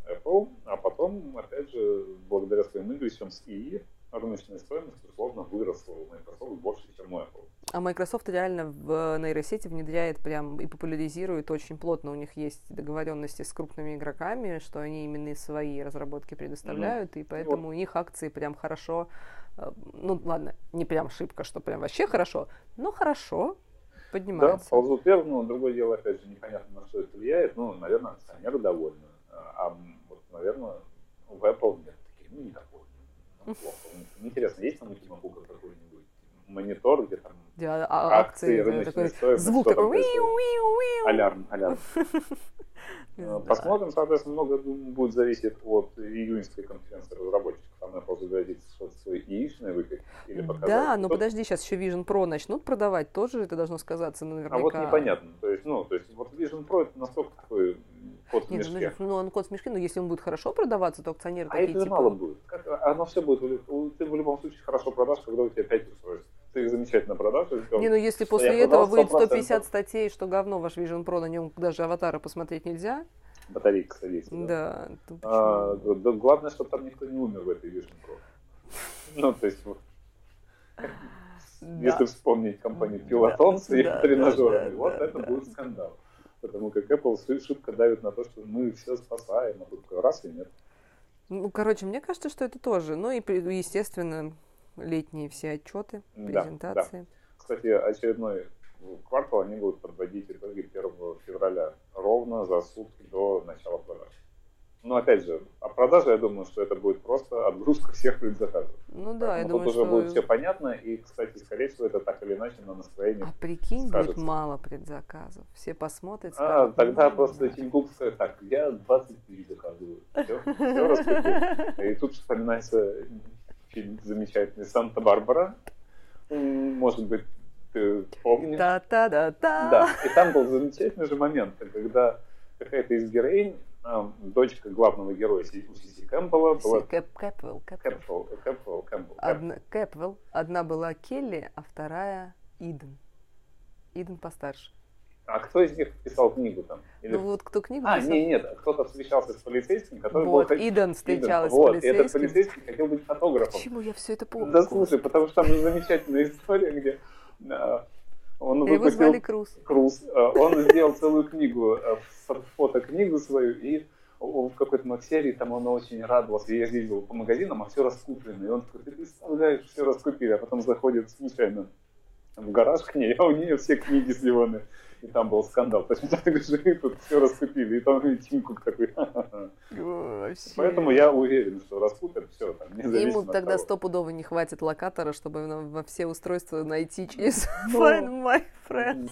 Apple, а потом, опять же, благодаря своим игрищам с ИИ, рыночная стоимость, условно, выросла у Microsoft больше, чем у Apple. А Microsoft реально в нейросети внедряет прям и популяризирует очень плотно. У них есть договоренности с крупными игроками, что они именно свои разработки предоставляют, mm-hmm. и поэтому вот. у них акции прям хорошо. Ну ладно, не прям шибко, что прям вообще хорошо, но хорошо поднимается. Да, ползут вверх, но другое дело, опять же, непонятно, на что это влияет. Ну, наверное, акционеры довольны. А вот, наверное, в Apple нет такие, ну, недовольны. Ну, плохо. Интересно, есть там у Тима Кука какой-нибудь монитор, где там где а, акции, акции рыночной стоимости. Звук такой. Алярм, алярм. Посмотрим, соответственно, много будет зависеть от июньской конференции разработчиков. Apple загородится что-то свое яичное выпить или. Да, но подожди, сейчас еще Vision Pro начнут продавать, тоже это должно сказаться наверняка. А вот непонятно. То есть, ну, то есть, вот Vision Pro это настолько такой кот в Нет, мешке. Ну, ну, он кот в мешке, но если он будет хорошо продаваться, то акционеры а такие, это типа... мало будет. Как, оно все будет, ты в любом случае хорошо продашь, когда у тебя 5 устройств ты замечательно продашь. Не, ну если после этого выйдет 150 статей, что говно ваш Vision Pro, на нем даже аватара посмотреть нельзя. Батарейка садится. Да. да. А, да, главное, чтобы там никто не умер в этой Vision Pro. Ну, то есть, если вспомнить компанию Peloton с их тренажерами, вот это будет скандал. Потому как Apple шутка давит на то, что мы все спасаем, а тут раз и нет. Ну, короче, мне кажется, что это тоже. Ну и, естественно, летние все отчеты, презентации. Да, да. Кстати, очередной квартал они будут подводить итоги 1 февраля, ровно за сутки до начала продаж. Но опять же, о продаже я думаю, что это будет просто отгрузка всех предзаказов. Ну да, Поэтому я думаю, тут что... уже будет все понятно, и, кстати, скорее всего, это так или иначе на настроение А прикинь, скажется. будет мало предзаказов. Все посмотрят, а, скажут, А, тогда ну, просто Кук скажет, так, я 23 заказываю. Все, все. И тут вспоминается фильм замечательный «Санта-Барбара». Может быть, ты помнишь? Да-да-да-да. Да, и там был замечательный же момент, когда какая-то из героинь, а, дочка главного героя Сиси Кэмпбелла была... Кэп, Кэпвелл, Кэпвелл. Кэпвелл, Кэмпбелл. Одна, Кэпвелл. Одна была Келли, а вторая Иден. Иден постарше. А кто из них писал книгу там? Или... Ну вот кто книгу а, писал? нет, нет, кто-то встречался с полицейским, который вот, был... Иден встречалась Иден. с полицейским. Вот, и этот полицейский хотел быть фотографом. Почему я все это помню? Да слушай, потому что там же замечательная история, где а, он Его выпустил... звали Круз. Круз. А, он сделал целую книгу, а, фотокнигу свою, и в какой-то серии там он очень радовался. Я ездил по магазинам, а все раскуплено. И он такой, ты представляешь, все раскупили. А потом заходит случайно в гараж к ней, а у нее все книги сливаны и там был скандал. То есть так же тут все раскупили, и там и Тим Кук такой. Поэтому я уверен, что раскупят все там. Ему тогда стопудово не хватит локатора, чтобы во все устройства найти через ну, Find My Friends.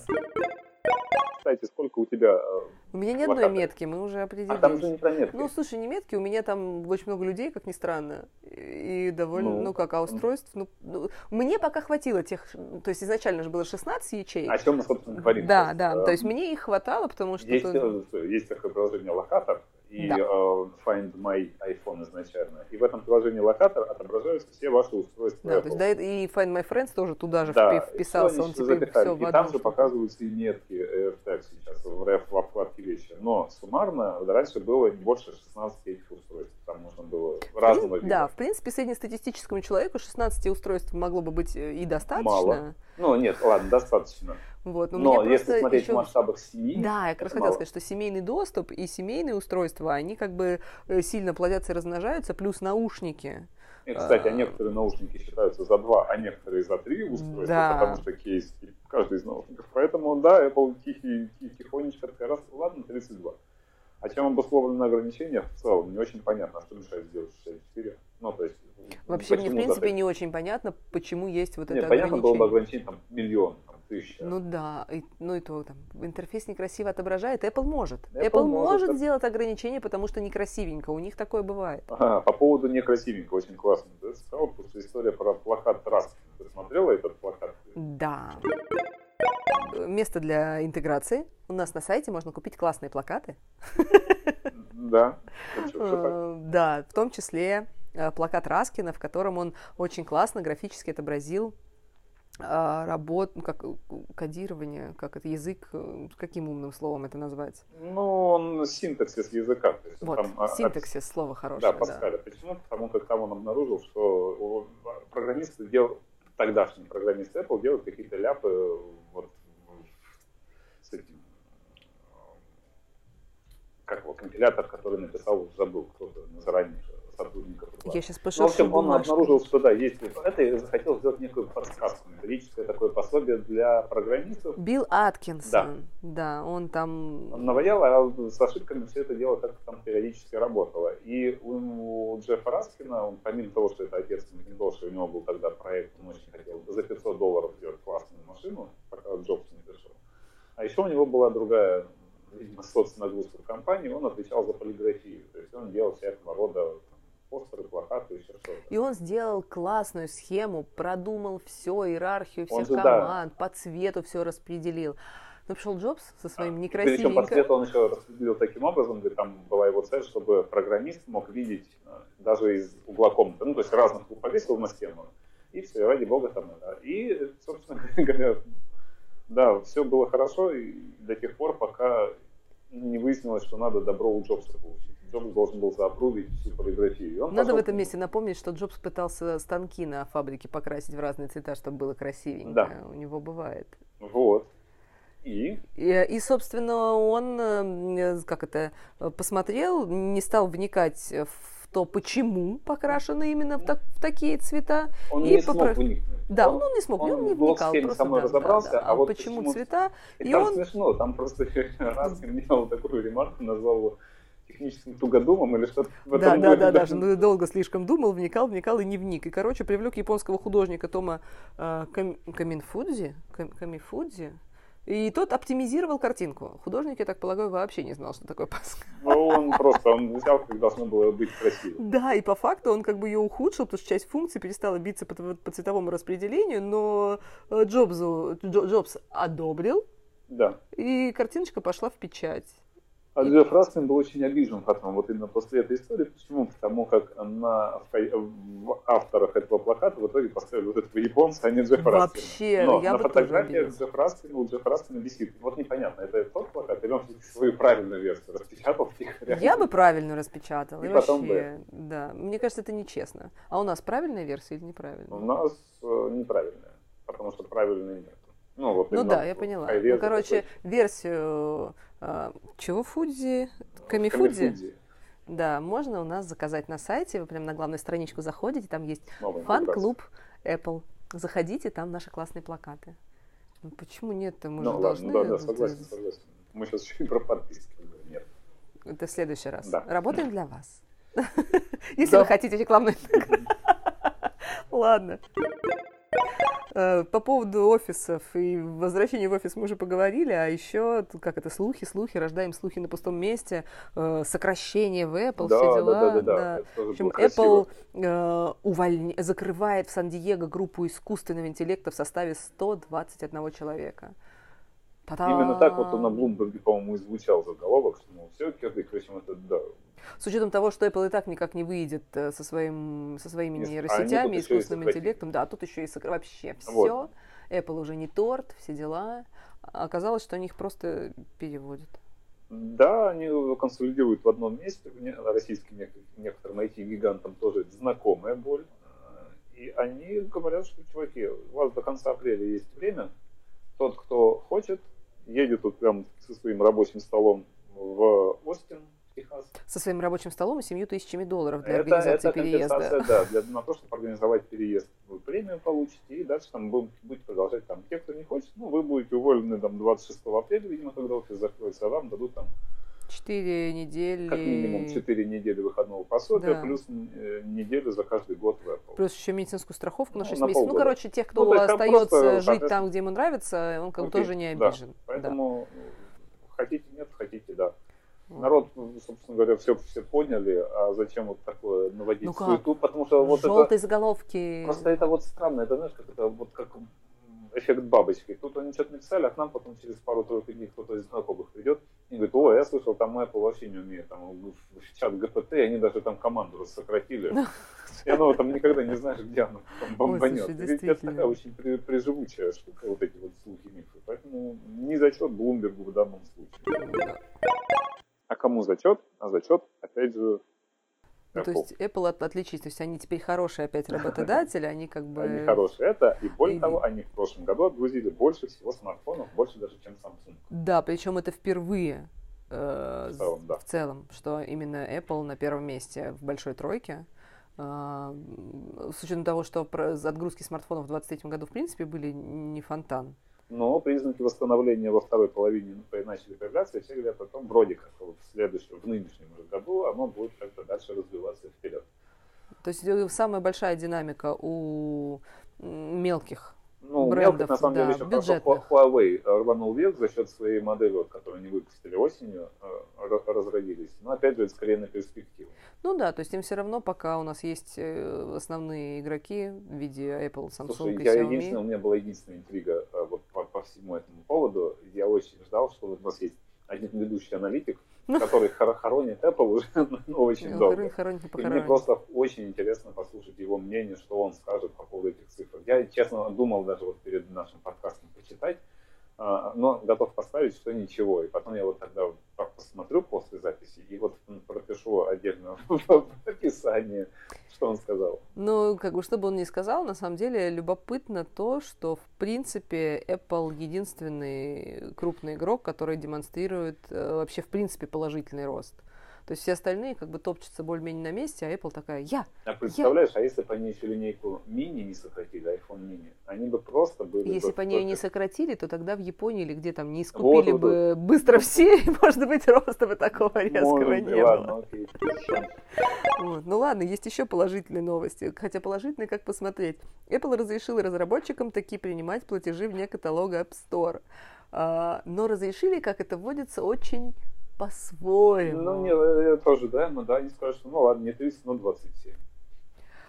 Кстати, сколько у тебя э, У меня ни одной метки, мы уже определились. А там же не про метки. Ну, слушай, не метки, у меня там очень много людей, как ни странно. И довольно, ну, ну как, а устройств, ну, ну, мне пока хватило тех, то есть изначально же было 16 ячеек. О чем мы, собственно, говорим. Да, да, то есть мне их хватало, потому что... Есть, есть такое приложение локатор, и да. uh, Find My iPhone изначально. И в этом приложении локатор отображаются все ваши устройства. Да, Apple. то есть, да, и Find My Friends тоже туда же да, вписался, он теперь все в И там же показываются и метки AirTag сейчас в RF во вкладке вещи. Но суммарно раньше было не больше 16 этих устройств. Там можно было разного вида. Да, в принципе, среднестатистическому человеку 16 устройств могло бы быть э, и достаточно. Мало. Ну, нет, ладно, достаточно. Вот, но но если смотреть еще... в масштабах семьи... Да, я как раз хотела сказать, что семейный доступ и семейные устройства, они как бы э, сильно плодятся и размножаются, плюс наушники. И, кстати, а некоторые наушники считаются за два, а некоторые за три устройства, да. потому что кейс каждый из наушников. Поэтому, да, Apple тихий, тихонечко такая раз, ладно, 32. А чем обусловлено ограничение в целом, не очень понятно, что мешает сделать 64. Ну, то есть, Вообще, мне, в принципе, не очень понятно, почему есть вот Нет, это понятно было бы ограничение там миллион, тысяча. Ну да, и, ну и то там интерфейс некрасиво отображает. Apple может. Apple, Apple может, может сделать ограничение, потому что некрасивенько. У них такое бывает. Ага, по поводу некрасивенько, очень классно. Ты сказал, потому что история про плакат Траст. Ты смотрела этот плакат? Да. Место для интеграции. У нас на сайте можно купить классные плакаты. Да. Э, да, в том числе э, плакат Раскина, в котором он очень классно графически отобразил работ, ну, как кодирование, как это язык, э, каким умным словом это назвать? Ну, он синтаксис языка. То есть вот, там, а, синтаксис, а, слово хорошее. Да, Паскаля. Да. Почему? Потому как там он обнаружил, что программисты дел, тогдашние программисты Apple делают какие-то ляпы вот с этим как его компилятор, который написал, забыл кто-то заранее сотрудников. Я сейчас пошел. Ну, в общем, он обнаружил, что да, есть это, и захотел сделать некую подсказку, методическое такое пособие для программистов. Билл Аткинсон, да, да он там... Он наваял, а с ошибками все это дело как-то там периодически работало. И у, у Джеффа Раскина, он, помимо того, что это отец Макинтоша, у него был тогда проект, он очень хотел за 500 долларов сделать классную машину, пока Джобс не пришел. А еще у него была другая видимо, соцнагрузку компании, он отвечал за полиграфию. То есть он делал всякого рода постеры, плакаты, еще что-то. И он сделал классную схему, продумал все, иерархию всех же, команд, да. по цвету все распределил. Но пришел Джобс со своим некрасивеньким... Причем по цвету он еще распределил таким образом, где там была его цель, чтобы программист мог видеть э, даже из угла комнаты, ну, то есть разных повесил на стену. И все, ради бога там. Да. И, собственно говоря, да, все было хорошо и до тех пор, пока не выяснилось, что надо добро у Джобса получить. Джобс должен был заапрувить всю полиграфию. Надо пошел... в этом месте напомнить, что Джобс пытался станки на фабрике покрасить в разные цвета, чтобы было красивенько. Да. У него бывает. Вот. И? и? И, собственно, он, э, как это, посмотрел, не стал вникать в то, почему покрашены именно в, так, в такие цвета. Он и не попро... смог вникнуть. Да, он, он не смог, он, он не вникал. Он просто, со разобрался, да, да. а вот почему, почему цвета. И, и там он... смешно, там просто раз делал такую ремарку, назвал его техническим тугодумом или что-то в этом Да, да, да, даже ну, долго слишком думал, вникал, вникал и не вник. И, короче, привлек японского художника Тома э, Кам, Каминфудзи, Кам, Камифудзи, и тот оптимизировал картинку. Художник, я так полагаю, вообще не знал, что такое Пасха. Ну, он просто, он взял, как должно было быть красиво. Да, и по факту он как бы ее ухудшил, потому что часть функций перестала биться по, по цветовому распределению, но э, Джобсу, Джобс одобрил, да. и картиночка пошла в печать. А Джефф был очень обижен потом, вот именно после этой истории. Почему? Потому как на, в авторах этого плаката в итоге поставили вот этого японца, а не Джеффа Раскина. Вообще, Но я на бы фотографиях Джефф Раскин, у Джеффа Раскина висит. Вот непонятно, это тот плакат, или он свою правильную версию распечатал втихаря. Я бы правильную распечатал. И, и потом вообще, бы. Да, мне кажется, это нечестно. А у нас правильная версия или неправильная? У нас э, неправильная, потому что правильной нет. Ну, вот ну да, я поняла. Ну, короче, версию чего Фудзи? Камифудзи? Камифудзи. Да, можно у нас заказать на сайте. Вы прям на главную страничку заходите, там есть фан-клуб Apple. Заходите, там наши классные плакаты. Ну, почему нет-то? Мы ну, же ладно, должны... Да, да, согласен, согласен. Мы сейчас еще и про подписки нет. Это в следующий раз. Да. Работаем для вас. Если вы хотите рекламную... Ладно. Э, по поводу офисов и возвращения в офис мы уже поговорили, а еще, как это, слухи, слухи, рождаем слухи на пустом месте, э, сокращение в Apple, да, все дела. Да, да, да, да. В общем, Apple э, уволь... закрывает в Сан-Диего группу искусственного интеллекта в составе 121 человека. Та-дам! Именно так вот он на Bloomberg, по-моему, и звучал заголовок, что, ну, все, кирдык, в общем, это, да, с учетом того, что Apple и так никак не выйдет э, со, своим, со своими Нет, нейросетями, искусственным интеллектом, да, тут еще и сокр... вообще все. Вот. Apple уже не торт, все дела. Оказалось, что они их просто переводят. Да, они консолидируют в одном месте. Российским некоторым IT-гигантам тоже знакомая боль. И они говорят, что, чуваки, у вас до конца апреля есть время. Тот, кто хочет, едет тут прям со своим рабочим столом в Остин. Со своим рабочим столом и семью тысячами долларов для это, организации это переезда. Да, для, на то, чтобы организовать переезд. Вы премию получите и дальше там будете продолжать там. Те, кто не хочет, ну, вы будете уволены там 26 апреля, видимо, когда офис закроется, а вам дадут там Четыре недели. Как минимум четыре недели выходного пособия, да. плюс э, неделю за каждый год в Apple. Плюс еще медицинскую страховку на 6 ну, месяцев. Ну, короче, тех, кто ну, остается жить там, где ему нравится, он как бы тоже не обижен. Да. Поэтому да. хотите нет, хотите да. Народ, собственно говоря, все, все поняли, а зачем вот такое наводить ну суету, потому что вот Желтые это... заголовки. Просто это вот странно, это знаешь, как это вот как эффект бабочки. Тут они что-то написали, а к нам потом через пару-тройку дней кто-то из знакомых придет. И говорит, о, я слышал, там Apple вообще не умеет, там в чат ГПТ, они даже там команду сократили. И оно там никогда не знаешь, где оно там бомбанет. Ой, слушай, это такая очень при, приживучая штука, вот эти вот слухи мифы. Поэтому не зачет Блумбергу в данном случае. А кому зачет? А зачет, опять же, ну, то есть Apple от, отличить, то есть они теперь хорошие опять работодатели, они как бы... Они хорошие, это, и более и... того, они в прошлом году отгрузили больше всего смартфонов, больше даже, чем Samsung. Да, причем это впервые э, в, целом, да. в целом, что именно Apple на первом месте в большой тройке. Э, с учетом того, что отгрузки смартфонов в 2023 году в принципе были не фонтан но признаки восстановления во второй половине начали появляться, и все говорят о том, вроде как в следующем, в нынешнем году оно будет как-то дальше развиваться вперед. То есть э, самая большая динамика у мелких ну, брендов, мелких, на самом да, деле, еще бюджетных. хорошо. Huawei рванул вверх за счет своей модели, вот, которую они выпустили осенью, э, разродились. Но, опять же, это скорее на перспективу. Ну да, то есть им все равно, пока у нас есть э, основные игроки в виде Apple, Samsung Слушай, и я Xiaomi. У меня была единственная интрига вот, по, по всему этому поводу. Я очень ждал, что у нас есть один ведущий аналитик. Который хоронит Apple уже ну, очень ну, долго. Хоронит, и мне просто очень интересно послушать его мнение, что он скажет по поводу этих цифр. Я, честно, думал даже вот перед нашим подкастом почитать, а, но готов поставить, что ничего. И потом я вот тогда посмотрю после записи и вот пропишу отдельно в описании, что он сказал. Ну, как бы, что бы он ни сказал, на самом деле любопытно то, что, в принципе, Apple единственный крупный игрок, который демонстрирует э, вообще, в принципе, положительный рост. То есть все остальные как бы топчутся более-менее на месте, а Apple такая, я, А представляешь, я. а если бы они еще линейку мини не сократили, iPhone мини, они бы просто были... Если бы они ее не сократили, то тогда в Японии или где там не искупили вот, бы вот, быстро все, и, может быть, роста бы такого резкого может, не ладно, было. Окей, вот. Ну ладно, есть еще положительные новости. Хотя положительные, как посмотреть. Apple разрешила разработчикам таки принимать платежи вне каталога App Store. А, но разрешили, как это вводится, очень по-своему. Ну, не, я тоже, да, ну да, они скажут, что ну ладно, не 30, но 27.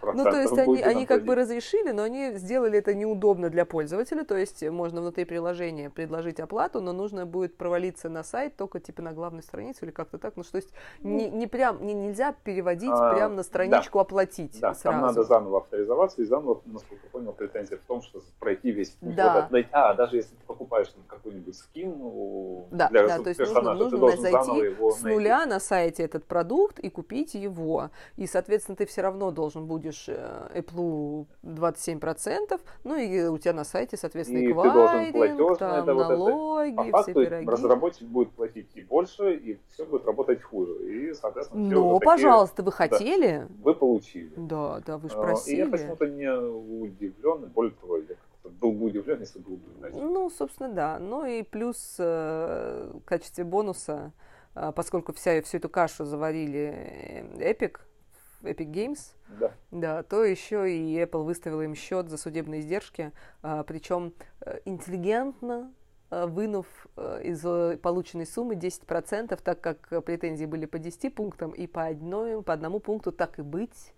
Ну, то есть они, они как бы разрешили, но они сделали это неудобно для пользователя, то есть можно внутри приложения предложить оплату, но нужно будет провалиться на сайт только типа на главной странице или как-то так, ну, что есть не, не прям, не, нельзя переводить а, прям на страничку да. оплатить Да, сразу. там надо заново авторизоваться, и заново, насколько понял, претензия в том, что пройти весь путь. Да. Вот, а, даже если ты покупаешь там какой-нибудь скин ну, да, для да, то есть нужно, нужно зайти с нуля найти. на сайте этот продукт и купить его, и, соответственно, ты все равно должен будешь платишь э, Apple 27%, ну и у тебя на сайте, соответственно, и эквайринг, там, налоги, вот это. По факту, все пироги. разработчик будет платить и больше, и все будет работать хуже. И, соответственно, все Ну, пожалуйста, такие, вы хотели? Да, вы получили. Да, да, вы же просили. И я почему-то не удивлен, более того, я был бы удивлен, если был бы иначе. Ну, собственно, да. Ну и плюс э, в качестве бонуса, э, поскольку вся, всю эту кашу заварили э, Epic, Games, да. да, то еще и Apple выставила им счет за судебные издержки, а, причем э, интеллигентно э, вынув э, из полученной суммы 10%, так как претензии были по 10 пунктам, и по, одной, по одному пункту так и быть.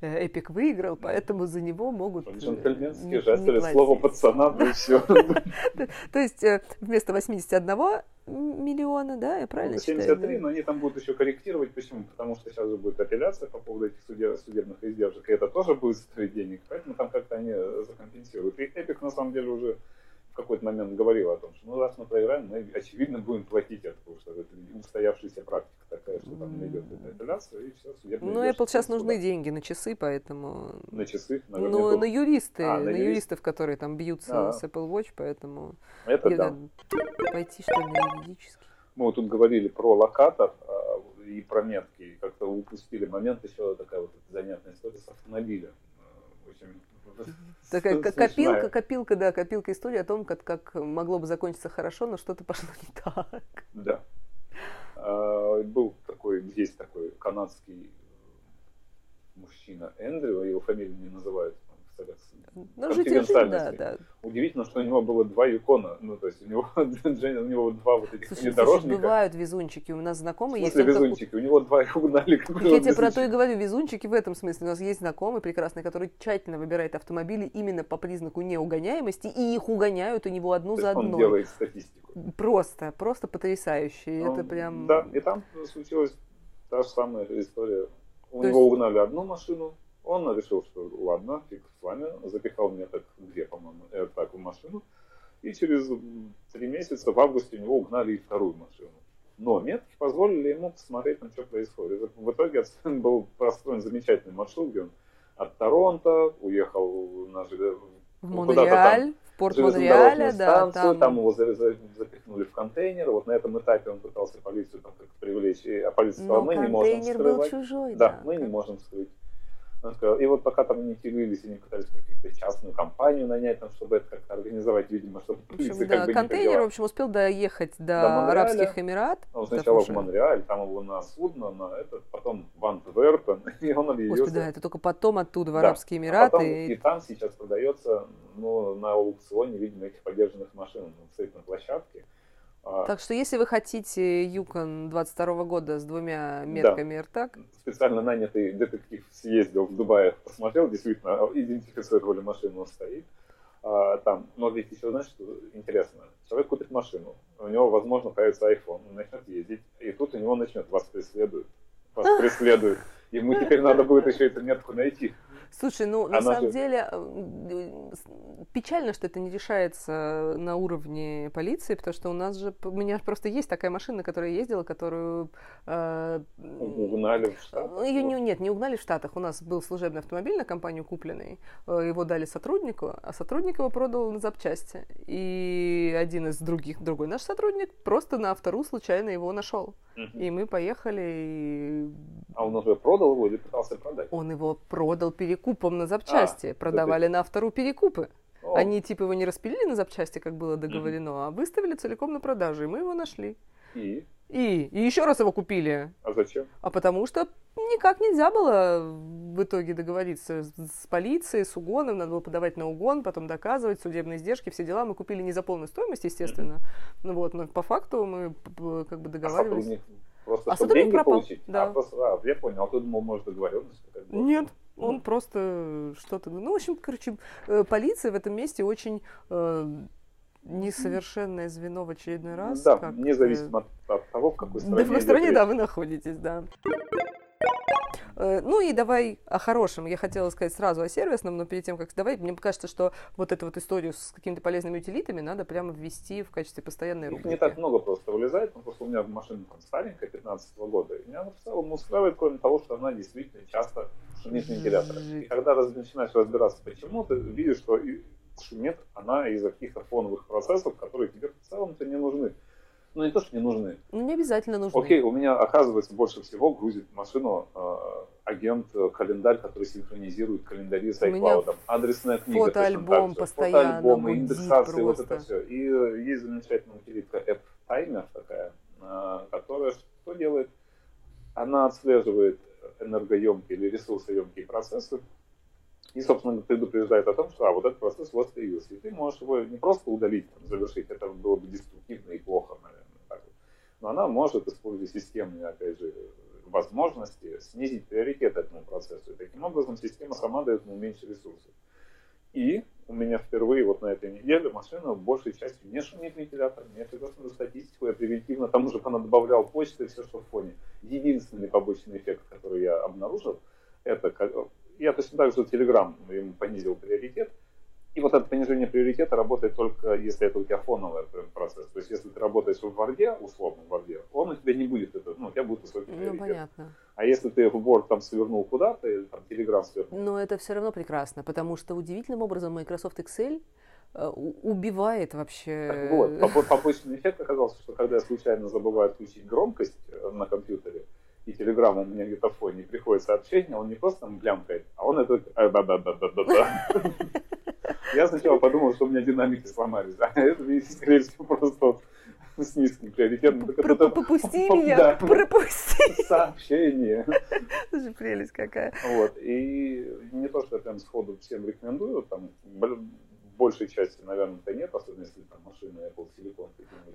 Эпик выиграл, поэтому за него могут... Джентльменский жест или слово пацана, да и все. То есть вместо 81 миллиона, да, я правильно 73, считаю? 73, но они там будут еще корректировать. Почему? Потому что сейчас же будет апелляция по поводу этих судебных издержек, и это тоже будет стоить денег, поэтому там как-то они закомпенсируют. И Эпик на самом деле уже какой-то момент говорил о том, что ну раз мы проиграем, мы очевидно будем платить потому что это устоявшаяся практика такая, что там идет эта апелляция, и все, Ну, Apple сейчас нужны деньги на часы, поэтому... На часы? На ну, на юристы, а, на, на юристов, которые там бьются а. с Apple Watch, поэтому... Это да. Пойти, что ли, на юридический. Мы вот тут говорили про локатор а, и про метки, как-то упустили момент, еще такая вот занятная история с автомобилем. В общем, Такая копилка, копилка, да, копилка истории о том, как, как могло бы закончиться хорошо, но что-то пошло не так. Да. А, был такой, есть такой канадский мужчина Эндрю, его фамилию не называют целях ну, жить, да, да. Удивительно, что у него было два Юкона. Ну, то есть у него, Дженни, у него два вот этих слушай, внедорожника. Слушай, бывают везунчики. У нас знакомые есть. везунчики? У него два их угнали. Я тебе про то и говорю. Везунчики в этом смысле. У нас есть знакомый прекрасный, который тщательно выбирает автомобили именно по признаку неугоняемости, и их угоняют у него одну то за одной. он делает статистику. Просто, просто потрясающе. Ну, Это прям... Да, и там случилась та же самая история. У то него есть... угнали одну машину, он решил, что ладно, фиг с вами, запихал мне так две, по-моему, э, так в машину. И через три месяца в августе у него угнали и вторую машину. Но метки позволили ему посмотреть, на что происходит. В итоге был построен замечательный маршрут, где он от Торонто уехал на в Монреаль, в порт Монреаля, да, там... там его запихнули в контейнер. Вот на этом этапе он пытался полицию там как-то привлечь, а полиция сказала, мы не можем скрывать. был чужой, да. Да, мы не можем скрыть. Он сказал, и вот пока там не тянулись, они пытались каких-то частную компанию нанять, там, чтобы это как-то организовать, видимо, чтобы в общем, да, как бы контейнер, в общем, успел доехать до, до Арабских Эмират. Он сначала в Монреаль, там его на судно, на этот, потом в Антверпен, и он объявился. Господи, да, это только потом оттуда в да. Арабские а Эмираты. А потом, и... и там сейчас продается, ну, на аукционе, видимо, этих поддержанных машин, ну, стоит на площадке. А, так что если вы хотите Юкон 22 года с двумя метками да. РТАК... Специально нанятый детектив съездил в Дубае, посмотрел, действительно, идентифицировали машину, он стоит. А, там, но ведь еще, знаешь, что интересно? Человек купит машину, у него, возможно, появится iPhone, он начнет ездить, и тут у него начнет вас преследует. Вас преследует. Ему теперь надо будет еще эту метку найти. Слушай, ну Она на самом же... деле э, печально, что это не решается на уровне полиции, потому что у нас же у меня просто есть такая машина, которая ездила, которую э, угнали в Штатах. Ее не, нет, не угнали в Штатах. У нас был служебный автомобиль на компанию купленный, э, его дали сотруднику, а сотрудник его продал на запчасти. И один из других, другой наш сотрудник просто на автору случайно его нашел. И мы поехали. И... А он уже продал его или пытался продать? Он его продал перекупом на запчасти. А, Продавали на автору перекупы. О. Они типа его не распилили на запчасти, как было договорено, mm-hmm. а выставили целиком на продажу, и мы его нашли. И? И, и еще раз его купили. А зачем? А потому что никак нельзя было в итоге договориться с, с полицией, с угоном, надо было подавать на угон, потом доказывать судебные издержки, все дела. Мы купили не за полную стоимость, естественно. Mm-hmm. Ну вот, но по факту мы как бы а договаривались. А просто, а чтобы деньги пропал. получить? Да. А, просто, а, я понял, а ты думал, может, договоренность? Нет, он mm. просто что-то... Ну, в общем, короче, э, полиция в этом месте очень э, несовершенное звено в очередной раз. Да, как, независимо от, того, в какой стране. Да, в какой стране, да, вы находитесь, да. Э, ну и давай о хорошем. Я хотела сказать сразу о сервисном, но перед тем, как давай, мне кажется, что вот эту вот историю с какими-то полезными утилитами надо прямо ввести в качестве постоянной рубрики. Не так много просто вылезает, но просто у меня машина там старенькая, 15 -го года, и меня в целом устраивает, кроме того, что она действительно часто шумит вентилятором. И когда раз, начинаешь разбираться, почему, ты видишь, что шумит она из-за каких-то фоновых процессов, которые тебе в целом-то не нужны. Ну, не то, что не нужны. Ну, не обязательно нужны. Окей, у меня, оказывается, больше всего грузит машину э, агент э, календарь, который синхронизирует календари с iCloud. Адресная книга. Фотоальбом постоянно. Фотоальбомы, индексации, вот это все. И э, есть замечательная утилитка App Timer такая, э, которая что делает? Она отслеживает энергоемкие или ресурсоемкие процессы, и, собственно, предупреждает о том, что а, вот этот процесс вас появился. И ты можешь его не просто удалить, там, завершить, это было бы деструктивно и плохо, наверное. Так вот. Но она может, используя системные, опять же, возможности, снизить приоритет этому процессу. И таким образом система сама дает ему меньше ресурсов. И у меня впервые вот на этой неделе машина большей частью не шумит вентилятор. Я прекрасно статистику, я превентивно там уже добавлял почты и все, что в фоне. Единственный побочный эффект, который я обнаружил, это я точно так же Telegram ему понизил приоритет. И вот это понижение приоритета работает только если это у тебя фоновый процесс. То есть если ты работаешь в Варде, условно в Варде, он у тебя не будет, это, ну, у тебя будет высокий ну, приоритет. Ну, понятно. А если ты в Word там свернул куда-то, или там Telegram свернул. Но это все равно прекрасно, потому что удивительным образом Microsoft Excel э, убивает вообще. Так вот, побочный эффект оказался, что когда я случайно забываю отключить громкость э, на компьютере, и Телеграм у меня где-то в фоне приходит сообщение, он не просто там блямкает, а он это да-да-да-да-да. Я сначала подумал, что у меня динамики сломались, а это, скорее всего, просто с низким приоритетом. Попусти меня, пропусти. Сообщение. Это же прелесть какая. Вот. И не то, что я прям сходу всем рекомендую, там большей части, наверное, это нет, особенно если там машина Apple Silicon.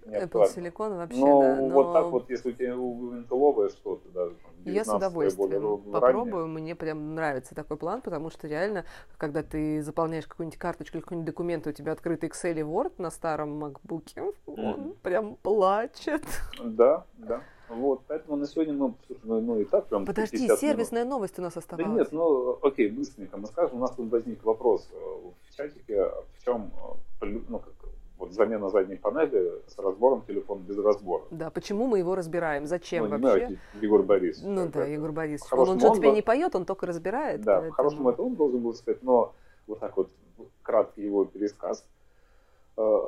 Apple Silicon вообще, но, да. Но вот так вот, если у тебя интеловое что-то, даже там, Я с удовольствием попробую, мне прям нравится такой план, потому что реально, когда ты заполняешь какую-нибудь карточку или какой-нибудь документ, у тебя открыт Excel и Word на старом MacBook, он mm. прям плачет. Да, да. Вот, поэтому на сегодня мы, ну, ну и так прям Подожди, сервисная минут. новость у нас оставалась. Да нет, ну, окей, быстренько мы скажем, у нас тут возник вопрос э, в чатике, в чем, э, ну, как, вот замена задней панели с разбором телефона без разбора. Да, почему мы его разбираем, зачем ну, вообще? Знаю, Егор Борис. Ну да, Егор Борис. Он, он же тебе не поет, он только разбирает. Да, поэтому... по-хорошему это он должен был сказать, но вот так вот краткий его пересказ э,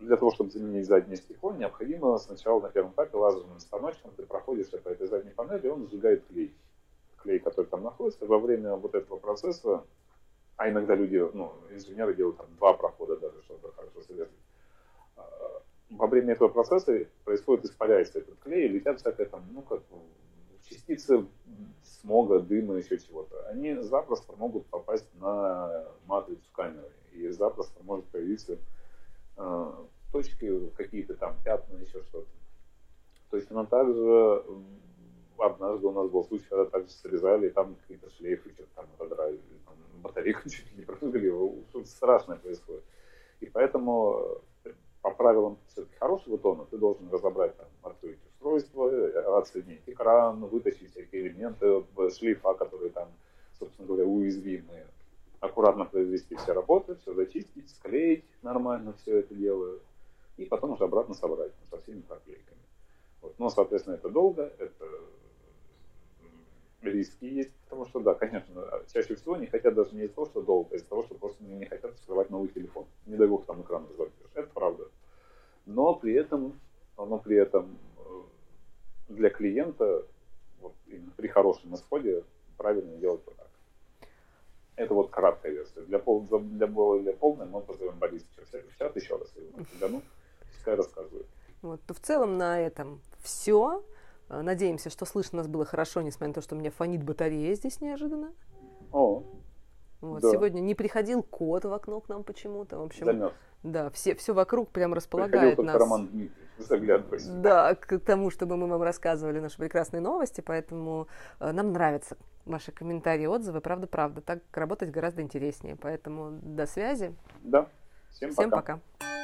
для того, чтобы заменить заднее стекло, необходимо сначала на первом этапе лазерным станочком ты проходишь по этой задней панели, он сжигает клей. Клей, который там находится. Во время вот этого процесса, а иногда люди, ну, инженеры делают там два прохода даже, чтобы хорошо срезать. Во время этого процесса происходит, испаряется этот клей, летят всякие там, ну, как частицы смога, дыма, еще чего-то. Они запросто могут попасть на матрицу камеры, и запросто может появиться Э, точки, какие-то там пятна, еще что-то. Точно так же однажды у нас был случай, когда также срезали, и там какие-то шлейфы что-то там отодрали, там батарейку чуть ли не прыгали, что-то страшное происходит. И поэтому э, по правилам все-таки хорошего тона ты должен разобрать там открыть устройство, э, оценить экран, вытащить всякие элементы шлейфа, которые там, собственно говоря, уязвимые аккуратно произвести все работы, все зачистить, склеить нормально все это дело, и потом уже обратно собрать со всеми проклейками. Вот. Но, соответственно, это долго, это риски есть, потому что, да, конечно, чаще всего не хотят даже не из-за того, что долго, а из-за того, что просто не хотят вскрывать новый телефон. Не дай бог там экран разобьешь. Это правда. Но при этом, но при этом э, для клиента вот, при хорошем исходе правильно делать вот так. Это вот краткая версия. Для, пол, для более полной мы позовем Бориса в еще раз. Да, ну, пускай рассказывает. Вот, то в целом на этом все. Э, надеемся, что слышно нас было хорошо, несмотря на то, что у меня фонит батарея здесь неожиданно. О, вот, да. Сегодня не приходил кот в окно к нам почему-то. В общем, Замерз. Да, все, все вокруг прям располагает нас. Роман Дмитриев, Да, к тому, чтобы мы вам рассказывали наши прекрасные новости, поэтому э, нам нравятся ваши комментарии, отзывы, правда-правда. Так работать гораздо интереснее, поэтому до связи. Да, всем, всем пока. пока.